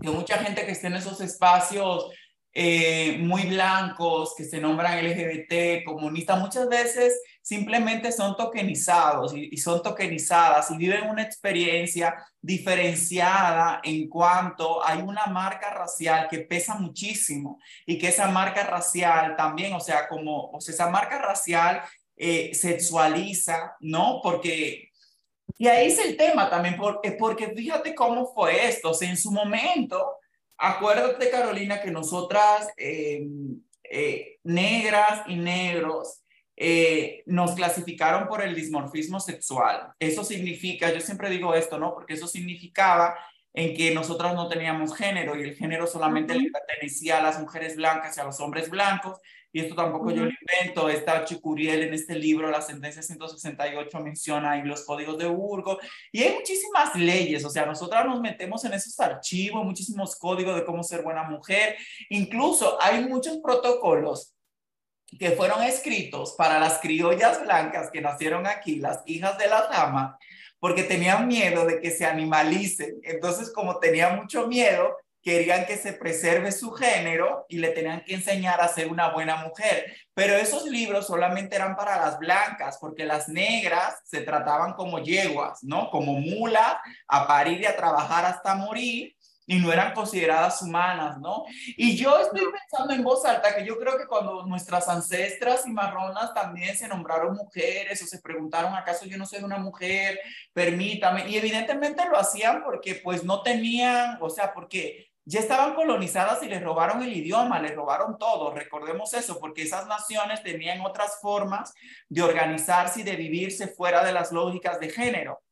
que mucha gente que esté en esos espacios eh, muy blancos, que se nombran LGBT, comunistas, muchas veces simplemente son tokenizados y, y, son tokenizadas y viven una experiencia diferenciada en cuanto hay una marca racial que pesa muchísimo y que esa marca racial también, o sea, como, o sea, esa marca racial eh, sexualiza, ¿no? Porque y ahí es el tema también, porque, porque fíjate cómo fue esto. O sea, en su momento, acuérdate, Carolina, que nosotras, eh, eh, negras y negros, eh, nos clasificaron por el dismorfismo sexual. Eso significa, yo siempre digo esto, ¿no? Porque eso significaba en que nosotras no teníamos género y el género solamente le pertenecía a las mujeres blancas y a los hombres blancos y esto tampoco yo lo invento, está Chicuriel en este libro, la sentencia 168 menciona ahí los códigos de Burgo, y hay muchísimas leyes, o sea, nosotras nos metemos en esos archivos, muchísimos códigos de cómo ser buena mujer, incluso hay muchos protocolos que fueron escritos para las criollas blancas que nacieron aquí, las hijas de la dama, porque tenían miedo de que se animalicen. Entonces, como tenían mucho miedo, querían que se preserve su género y le tenían que enseñar a ser una buena mujer. Pero esos libros solamente eran para las blancas, porque las negras se trataban como yeguas, ¿no? Como mulas, a parir y a trabajar hasta morir y no eran consideradas humanas, ¿no? Y yo estoy pensando en voz alta que yo creo que cuando nuestras ancestras y marronas también se nombraron mujeres o se preguntaron, ¿acaso yo no soy una mujer? Permítame. Y evidentemente lo hacían porque pues no tenían, o sea, porque ya estaban colonizadas y les robaron el idioma, les robaron todo. Recordemos eso, porque esas naciones tenían otras formas de organizarse y de vivirse fuera de las lógicas de género.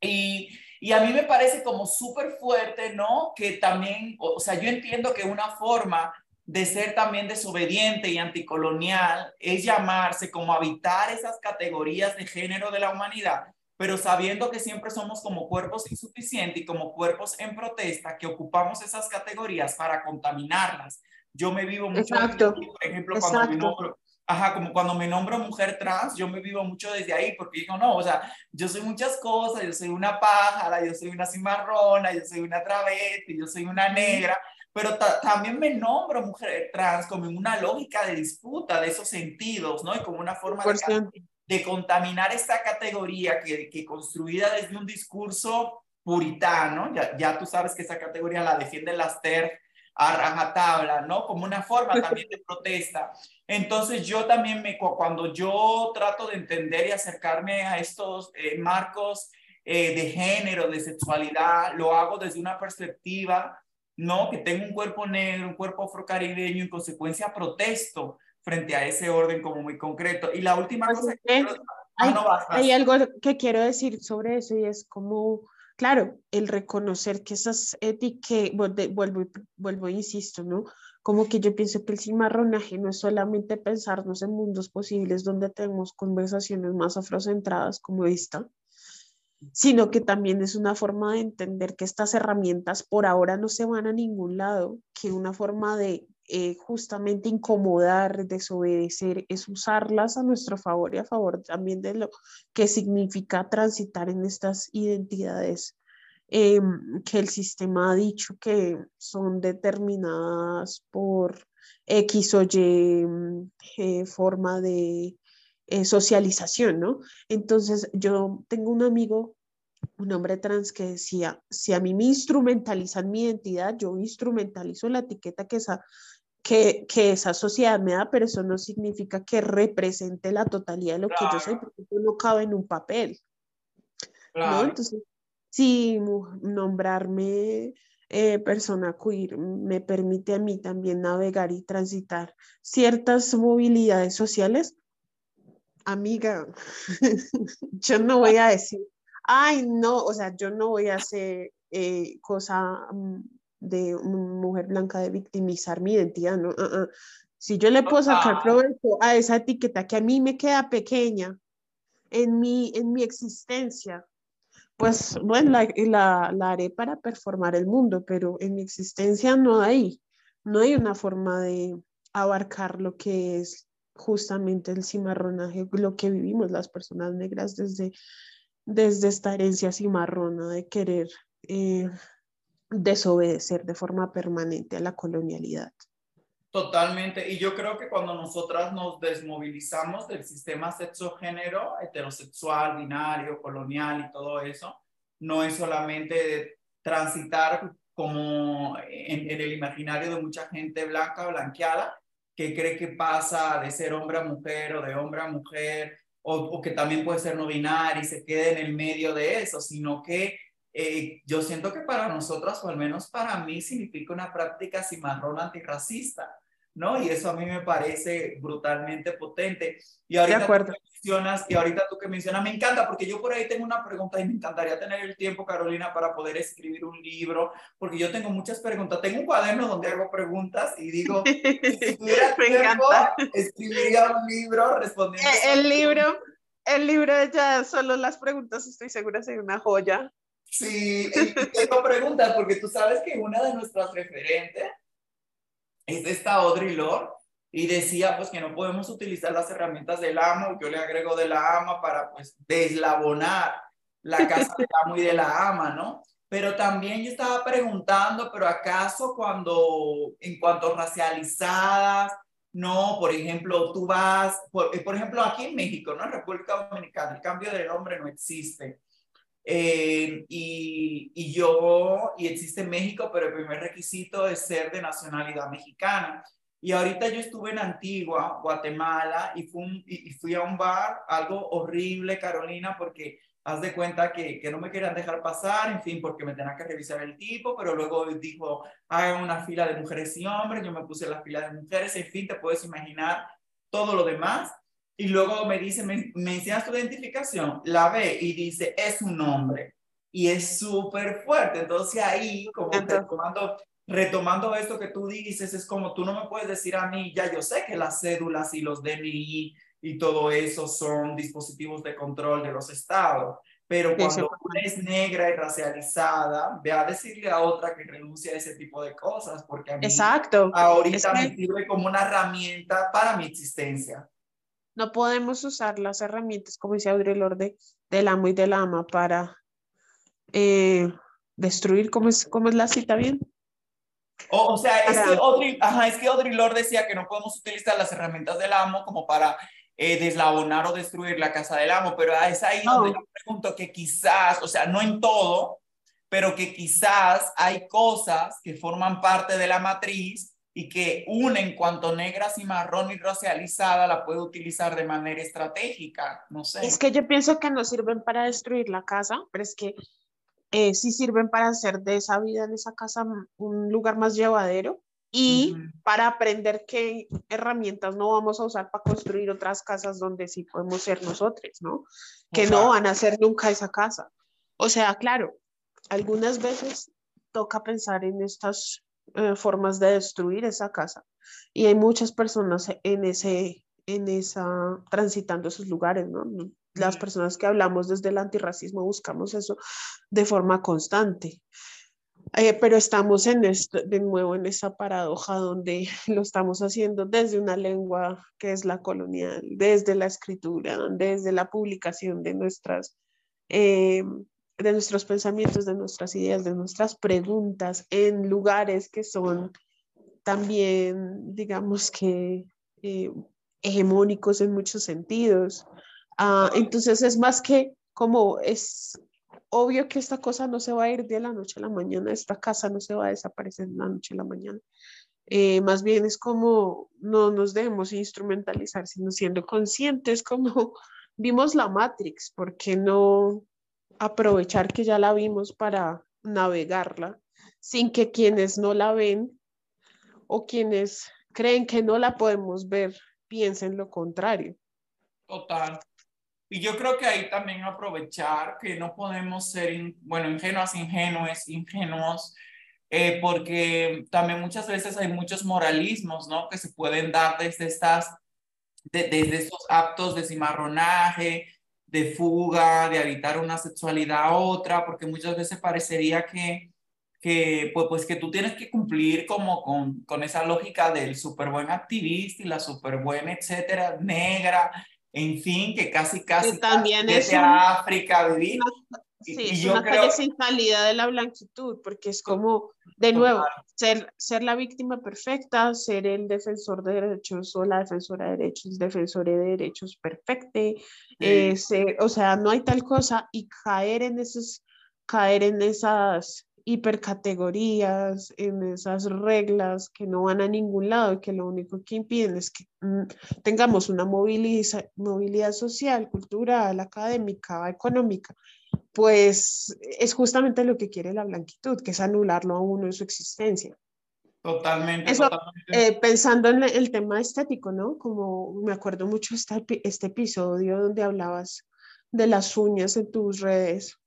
Y, y a mí me parece como súper fuerte, ¿no? Que también, o sea, yo entiendo que una forma de ser también desobediente y anticolonial es llamarse como habitar esas categorías de género de la humanidad pero sabiendo que siempre somos como cuerpos insuficientes y como cuerpos en protesta que ocupamos esas categorías para contaminarlas. Yo me vivo mucho, Exacto. por ejemplo, cuando me nombro, ajá, como cuando me nombro mujer trans, yo me vivo mucho desde ahí, porque digo, no, o sea, yo soy muchas cosas, yo soy una pájara, yo soy una cimarrona, yo soy una travesti, yo soy una negra, pero también me nombro mujer trans como en una lógica de disputa de esos sentidos, ¿no? Y como una forma de de contaminar esta categoría que, que construida desde un discurso puritano, ya, ya tú sabes que esa categoría la defiende las TER a rajatabla, ¿no? Como una forma también de protesta. Entonces yo también me, cuando yo trato de entender y acercarme a estos eh, marcos eh, de género, de sexualidad, lo hago desde una perspectiva, ¿no? Que tengo un cuerpo negro, un cuerpo afrocaribeño, en consecuencia protesto frente a ese orden como muy concreto. Y la última Pues cosa es que quiero- hay, Ah, no, vas, vas. hay algo que quiero decir sobre eso y es como, claro, el reconocer que esas etiquetas, vuelvo, vuelvo, e insisto, ¿no? Como que yo pienso que el cimarronaje no es solamente pensarnos en mundos posibles donde tenemos conversaciones más afrocentradas como esta, sino que también es una forma de entender que estas herramientas por ahora no se van a ningún lado, que una forma de eh, justamente incomodar, desobedecer, es usarlas a nuestro favor y a favor también de lo que significa transitar en estas identidades eh, que el sistema ha dicho que son determinadas por X o Y mm, eh, forma de socialización, ¿no? Entonces, yo tengo un amigo, un hombre trans que decía, si a mí me instrumentalizan mi identidad, yo instrumentalizo la etiqueta que esa, que, que esa sociedad me da, pero eso no significa que represente la totalidad de lo que yo soy, Claro. porque eso no cabe en un papel, ¿no? Claro. Entonces, si nombrarme eh, persona queer me permite a mí también navegar y transitar ciertas movilidades sociales, amiga, yo no voy a decir, ay, no, o sea, yo no voy a hacer eh, cosa mm, de mujer blanca de victimizar mi identidad, ¿no? Uh, uh. Si yo le puedo sacar provecho a esa etiqueta que a mí me queda pequeña en mi, en mi existencia, pues bueno, la, la, la haré para performar el mundo, pero en mi existencia no hay, no hay una forma de abarcar lo que es justamente el cimarronaje, lo que vivimos las personas negras desde, desde esta herencia cimarrona de querer eh, desobedecer de forma permanente a la colonialidad. Totalmente. Y yo creo que cuando nosotras nos desmovilizamos del sistema sexo-género, heterosexual, binario, colonial y todo eso, no es solamente transitar como en, el imaginario de mucha gente blanca, blanqueada, que cree que pasa de ser hombre a mujer o de hombre a mujer, o que también puede ser no binario y se quede en el medio de eso, sino que eh, yo siento que para nosotras, o al menos para mí, significa una práctica cimarrón antirracista, ¿no? Y eso a mí me parece brutalmente potente. Y ahorita, Tú que mencionas, y ahorita tú que mencionas, me encanta, porque yo por ahí tengo una pregunta y me encantaría tener el tiempo, Carolina, para poder escribir un libro, porque yo tengo muchas preguntas. Tengo un cuaderno donde hago preguntas y digo, si tuviera tiempo, escribiría un libro respondiendo. El, el libro, el libro de ya solo las preguntas, estoy segura, sería una joya. Sí, tengo preguntas porque tú sabes que una de nuestras referentes es esta Audrey Lorde y decía pues que no podemos utilizar las herramientas del amo, yo le agrego de la ama para pues deslabonar la casa del amo y de la ama, ¿no? Pero también yo estaba preguntando, pero acaso cuando en cuanto racializadas, no, por ejemplo, tú vas, por, por ejemplo, aquí en México, ¿no? República Dominicana, el cambio del nombre no existe. Eh, y, y, yo, y existe en México, pero el primer requisito es ser de nacionalidad mexicana. Y ahorita yo estuve en Antigua, Guatemala, y fui, a un bar, algo horrible, Carolina, porque haz de cuenta que, que, no me querían dejar pasar, en fin, porque me tenía que revisar el tipo, pero luego dijo, hagan una fila de mujeres y hombres, yo me puse la fila de mujeres, en fin, te puedes imaginar todo lo demás. Y luego me dice, me, me enseñas tu identificación, la ve y dice, es un hombre. Y es súper fuerte. Entonces ahí, como retomando, retomando esto que tú dices, es como tú no me puedes decir a mí, ya yo sé que las cédulas y los DNI y todo eso son dispositivos de control de los estados. Pero cuando una es negra y racializada, ve a decirle a otra que renuncie a ese tipo de cosas, porque a mí Exacto. ahorita me sirve como una herramienta para mi existencia. No podemos usar las herramientas, como dice Audre Lorde, del amo y del ama para eh, destruir, ¿cómo es, ¿cómo es la cita bien? O, o sea, es, que Audre, ajá, es que Audre Lorde decía que no podemos utilizar las herramientas del amo como para eh, deslabonar o destruir la casa del amo, pero es ahí donde yo pregunto que quizás, o sea, no en todo, pero que quizás hay cosas que forman parte de la matriz y que una en cuanto negra y marrón y racializada la puede utilizar de manera estratégica, no sé. Es que yo pienso que no sirven para destruir la casa, pero es que eh, sí sirven para hacer de esa vida en esa casa un lugar más llevadero y para aprender qué herramientas no vamos a usar para construir otras casas donde sí podemos ser nosotros, ¿no? Que no van a ser nunca esa casa. O sea, claro, algunas veces toca pensar en estas eh, formas de destruir esa casa. Y hay muchas personas en ese, en esa, transitando esos lugares, ¿no? Las personas que hablamos desde el antirracismo buscamos eso de forma constante. Eh, pero estamos en esto, de nuevo en esa paradoja donde lo estamos haciendo desde una lengua que es la colonial, desde la escritura, desde la publicación de nuestras eh, de nuestros pensamientos, de nuestras ideas, de nuestras preguntas en lugares que son también, digamos que, eh, hegemónicos en muchos sentidos. Ah, entonces es más que como es obvio que esta cosa no se va a ir de la noche a la mañana, esta casa no se va a desaparecer de la noche a la mañana. Eh, más bien es como no nos debemos instrumentalizar, sino siendo conscientes como vimos la Matrix, porque no aprovechar que ya la vimos para navegarla sin que quienes no la ven o quienes creen que no la podemos ver piensen lo contrario. Total. Y yo creo que ahí también aprovechar que no podemos ser, bueno, ingenuas, ingenuos, ingenuos, eh, porque también muchas veces hay muchos moralismos, ¿no? Que se pueden dar desde estas, desde estos actos de cimarronaje, de fuga, de habitar una sexualidad a otra, porque muchas veces parecería que, que pues, pues que tú tienes que cumplir como con, con esa lógica del súper buen activista y la súper buena, etcétera, negra, en fin, que casi, casi, también es África vivir. Sí, es una creo... sin salida de la blanquitud, porque es como, de nuevo, ser, ser la víctima perfecta, ser el defensor de derechos o la defensora de derechos, defensor de derechos perfecte, eh, o sea, no hay tal cosa y caer en esos, caer en esas hipercategorías, en esas reglas que no van a ningún lado y que lo único que impiden es que mm, tengamos una movilidad social, cultural, académica, económica, pues es justamente lo que quiere la blanquitud, que es anularlo a uno en su existencia. Totalmente. Eso, totalmente. Eh, pensando en el tema estético, ¿no? Como me acuerdo mucho este, este episodio donde hablabas de las uñas en tus redes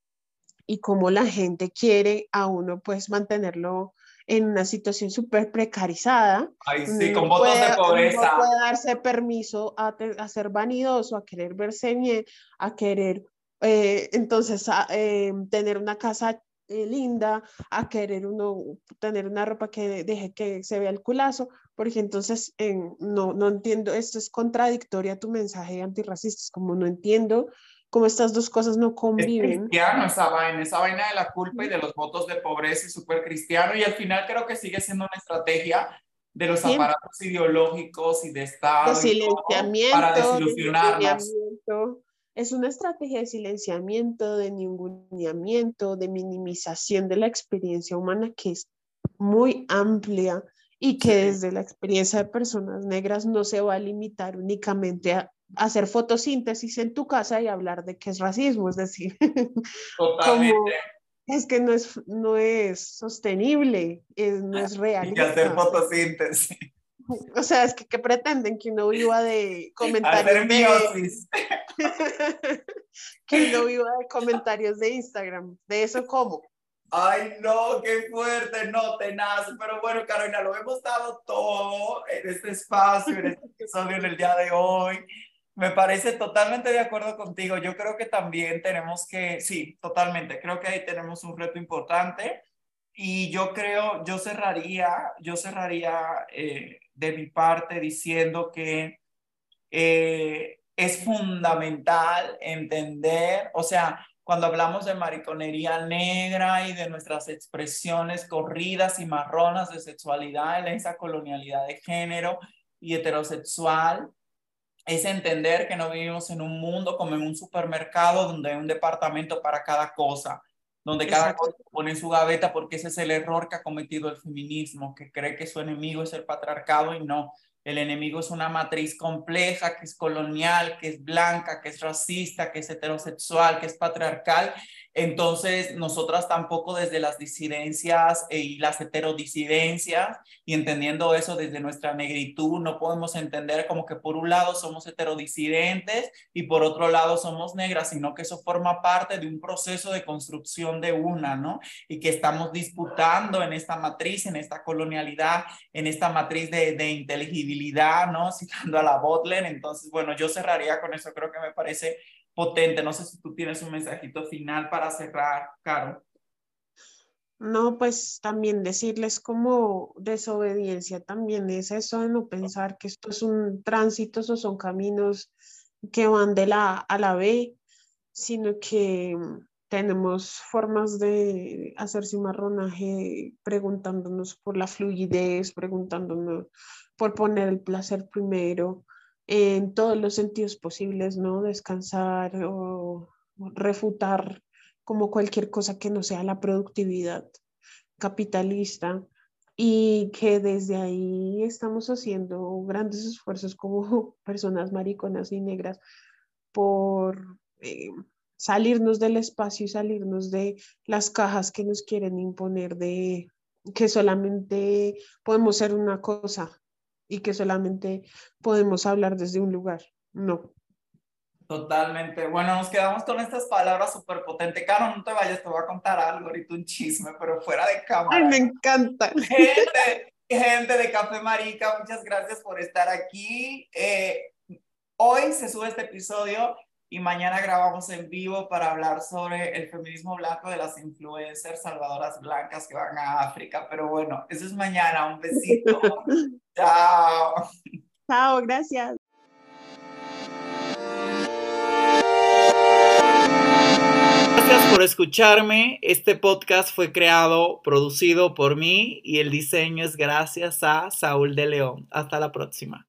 y cómo la gente quiere a uno pues mantenerlo en una situación súper precarizada. Ay, sí, con votos de pobreza. No puede darse permiso a, a, ser vanidoso, a querer verse bien, a querer eh, entonces a, eh, tener una casa eh, linda, a querer uno tener una ropa que deje que se vea el culazo, porque entonces no, no entiendo, esto es contradictorio a tu mensaje antirracista, es como no entiendo como estas dos cosas no conviven. Es cristiano esa vaina, esa vaina de la culpa y de los votos de pobreza y súper cristiano, y al final creo que sigue siendo una estrategia de los aparatos ideológicos y de Estado de silenciamiento, para desilusionarnos. Es una estrategia de silenciamiento, de ninguneamiento, de minimización de la experiencia humana que es muy amplia y que desde la experiencia de personas negras no se va a limitar únicamente a hacer fotosíntesis en tu casa y hablar de qué es racismo, es decir, es que no es, no es sostenible, no es real. Y hacer fotosíntesis. O sea, es que ¿qué pretenden? Que uno viva de comentarios de... que uno viva de comentarios de Instagram. ¿De eso cómo? Ay, no, qué fuerte, no, tenaz. Pero bueno, Carolina, lo hemos dado todo en este espacio, en este episodio, en el día de hoy. Me parece totalmente de acuerdo contigo. Yo creo que también tenemos que, sí, totalmente. Creo que ahí tenemos un reto importante. Y yo creo, yo cerraría, yo cerraría eh, de mi parte diciendo que eh, es fundamental entender, o sea, cuando hablamos de mariconería negra y de nuestras expresiones corridas y marronas de sexualidad en esa colonialidad de género y heterosexual, es entender que no vivimos en un mundo como en un supermercado donde hay un departamento para cada cosa, donde cada cosa pone en su gaveta porque ese es el error que ha cometido el feminismo, que cree que su enemigo es el patriarcado y no. El enemigo es una matriz compleja, que es colonial, que es blanca, que es racista, que es heterosexual, que es patriarcal entonces, nosotras tampoco desde las disidencias eh, y las heterodisidencias, y entendiendo eso desde nuestra negritud, no podemos entender como que por un lado somos heterodisidentes y por otro lado somos negras, sino que eso forma parte de un proceso de construcción de una, ¿no? Y que estamos disputando en esta matriz, en esta colonialidad, en esta matriz de, de inteligibilidad, ¿no? Citando a la Butler. Entonces, bueno, yo cerraría con eso, creo que me parece potente. No sé si tú tienes un mensajito final para cerrar, Caro. No, pues también decirles como desobediencia también es eso de no pensar que esto es un tránsito, o son caminos que van de la A a la B, sino que tenemos formas de hacer cimarronaje preguntándonos por la fluidez, preguntándonos por poner el placer primero, en todos los sentidos posibles, ¿no? Descansar o refutar como cualquier cosa que no sea la productividad capitalista y que desde ahí estamos haciendo grandes esfuerzos como personas mariconas y negras por eh, salirnos del espacio y salirnos de las cajas que nos quieren imponer de que solamente podemos ser una cosa y que solamente podemos hablar desde un lugar. No. Totalmente. Bueno, nos quedamos con estas palabras súper potentes. Caro, no te vayas, te voy a contar algo, ahorita un chisme, pero fuera de cámara. Ay, me encanta. Gente, gente de Café Marica, muchas gracias por estar aquí. Eh, hoy se sube este episodio y mañana grabamos en vivo para hablar sobre el feminismo blanco de las influencers salvadoras blancas que van a África. Pero bueno, eso es mañana. Un besito. Chao. Chao, gracias. Gracias por escucharme. Este podcast fue creado, producido por mí y el diseño es gracias a Saúl de León. Hasta la próxima.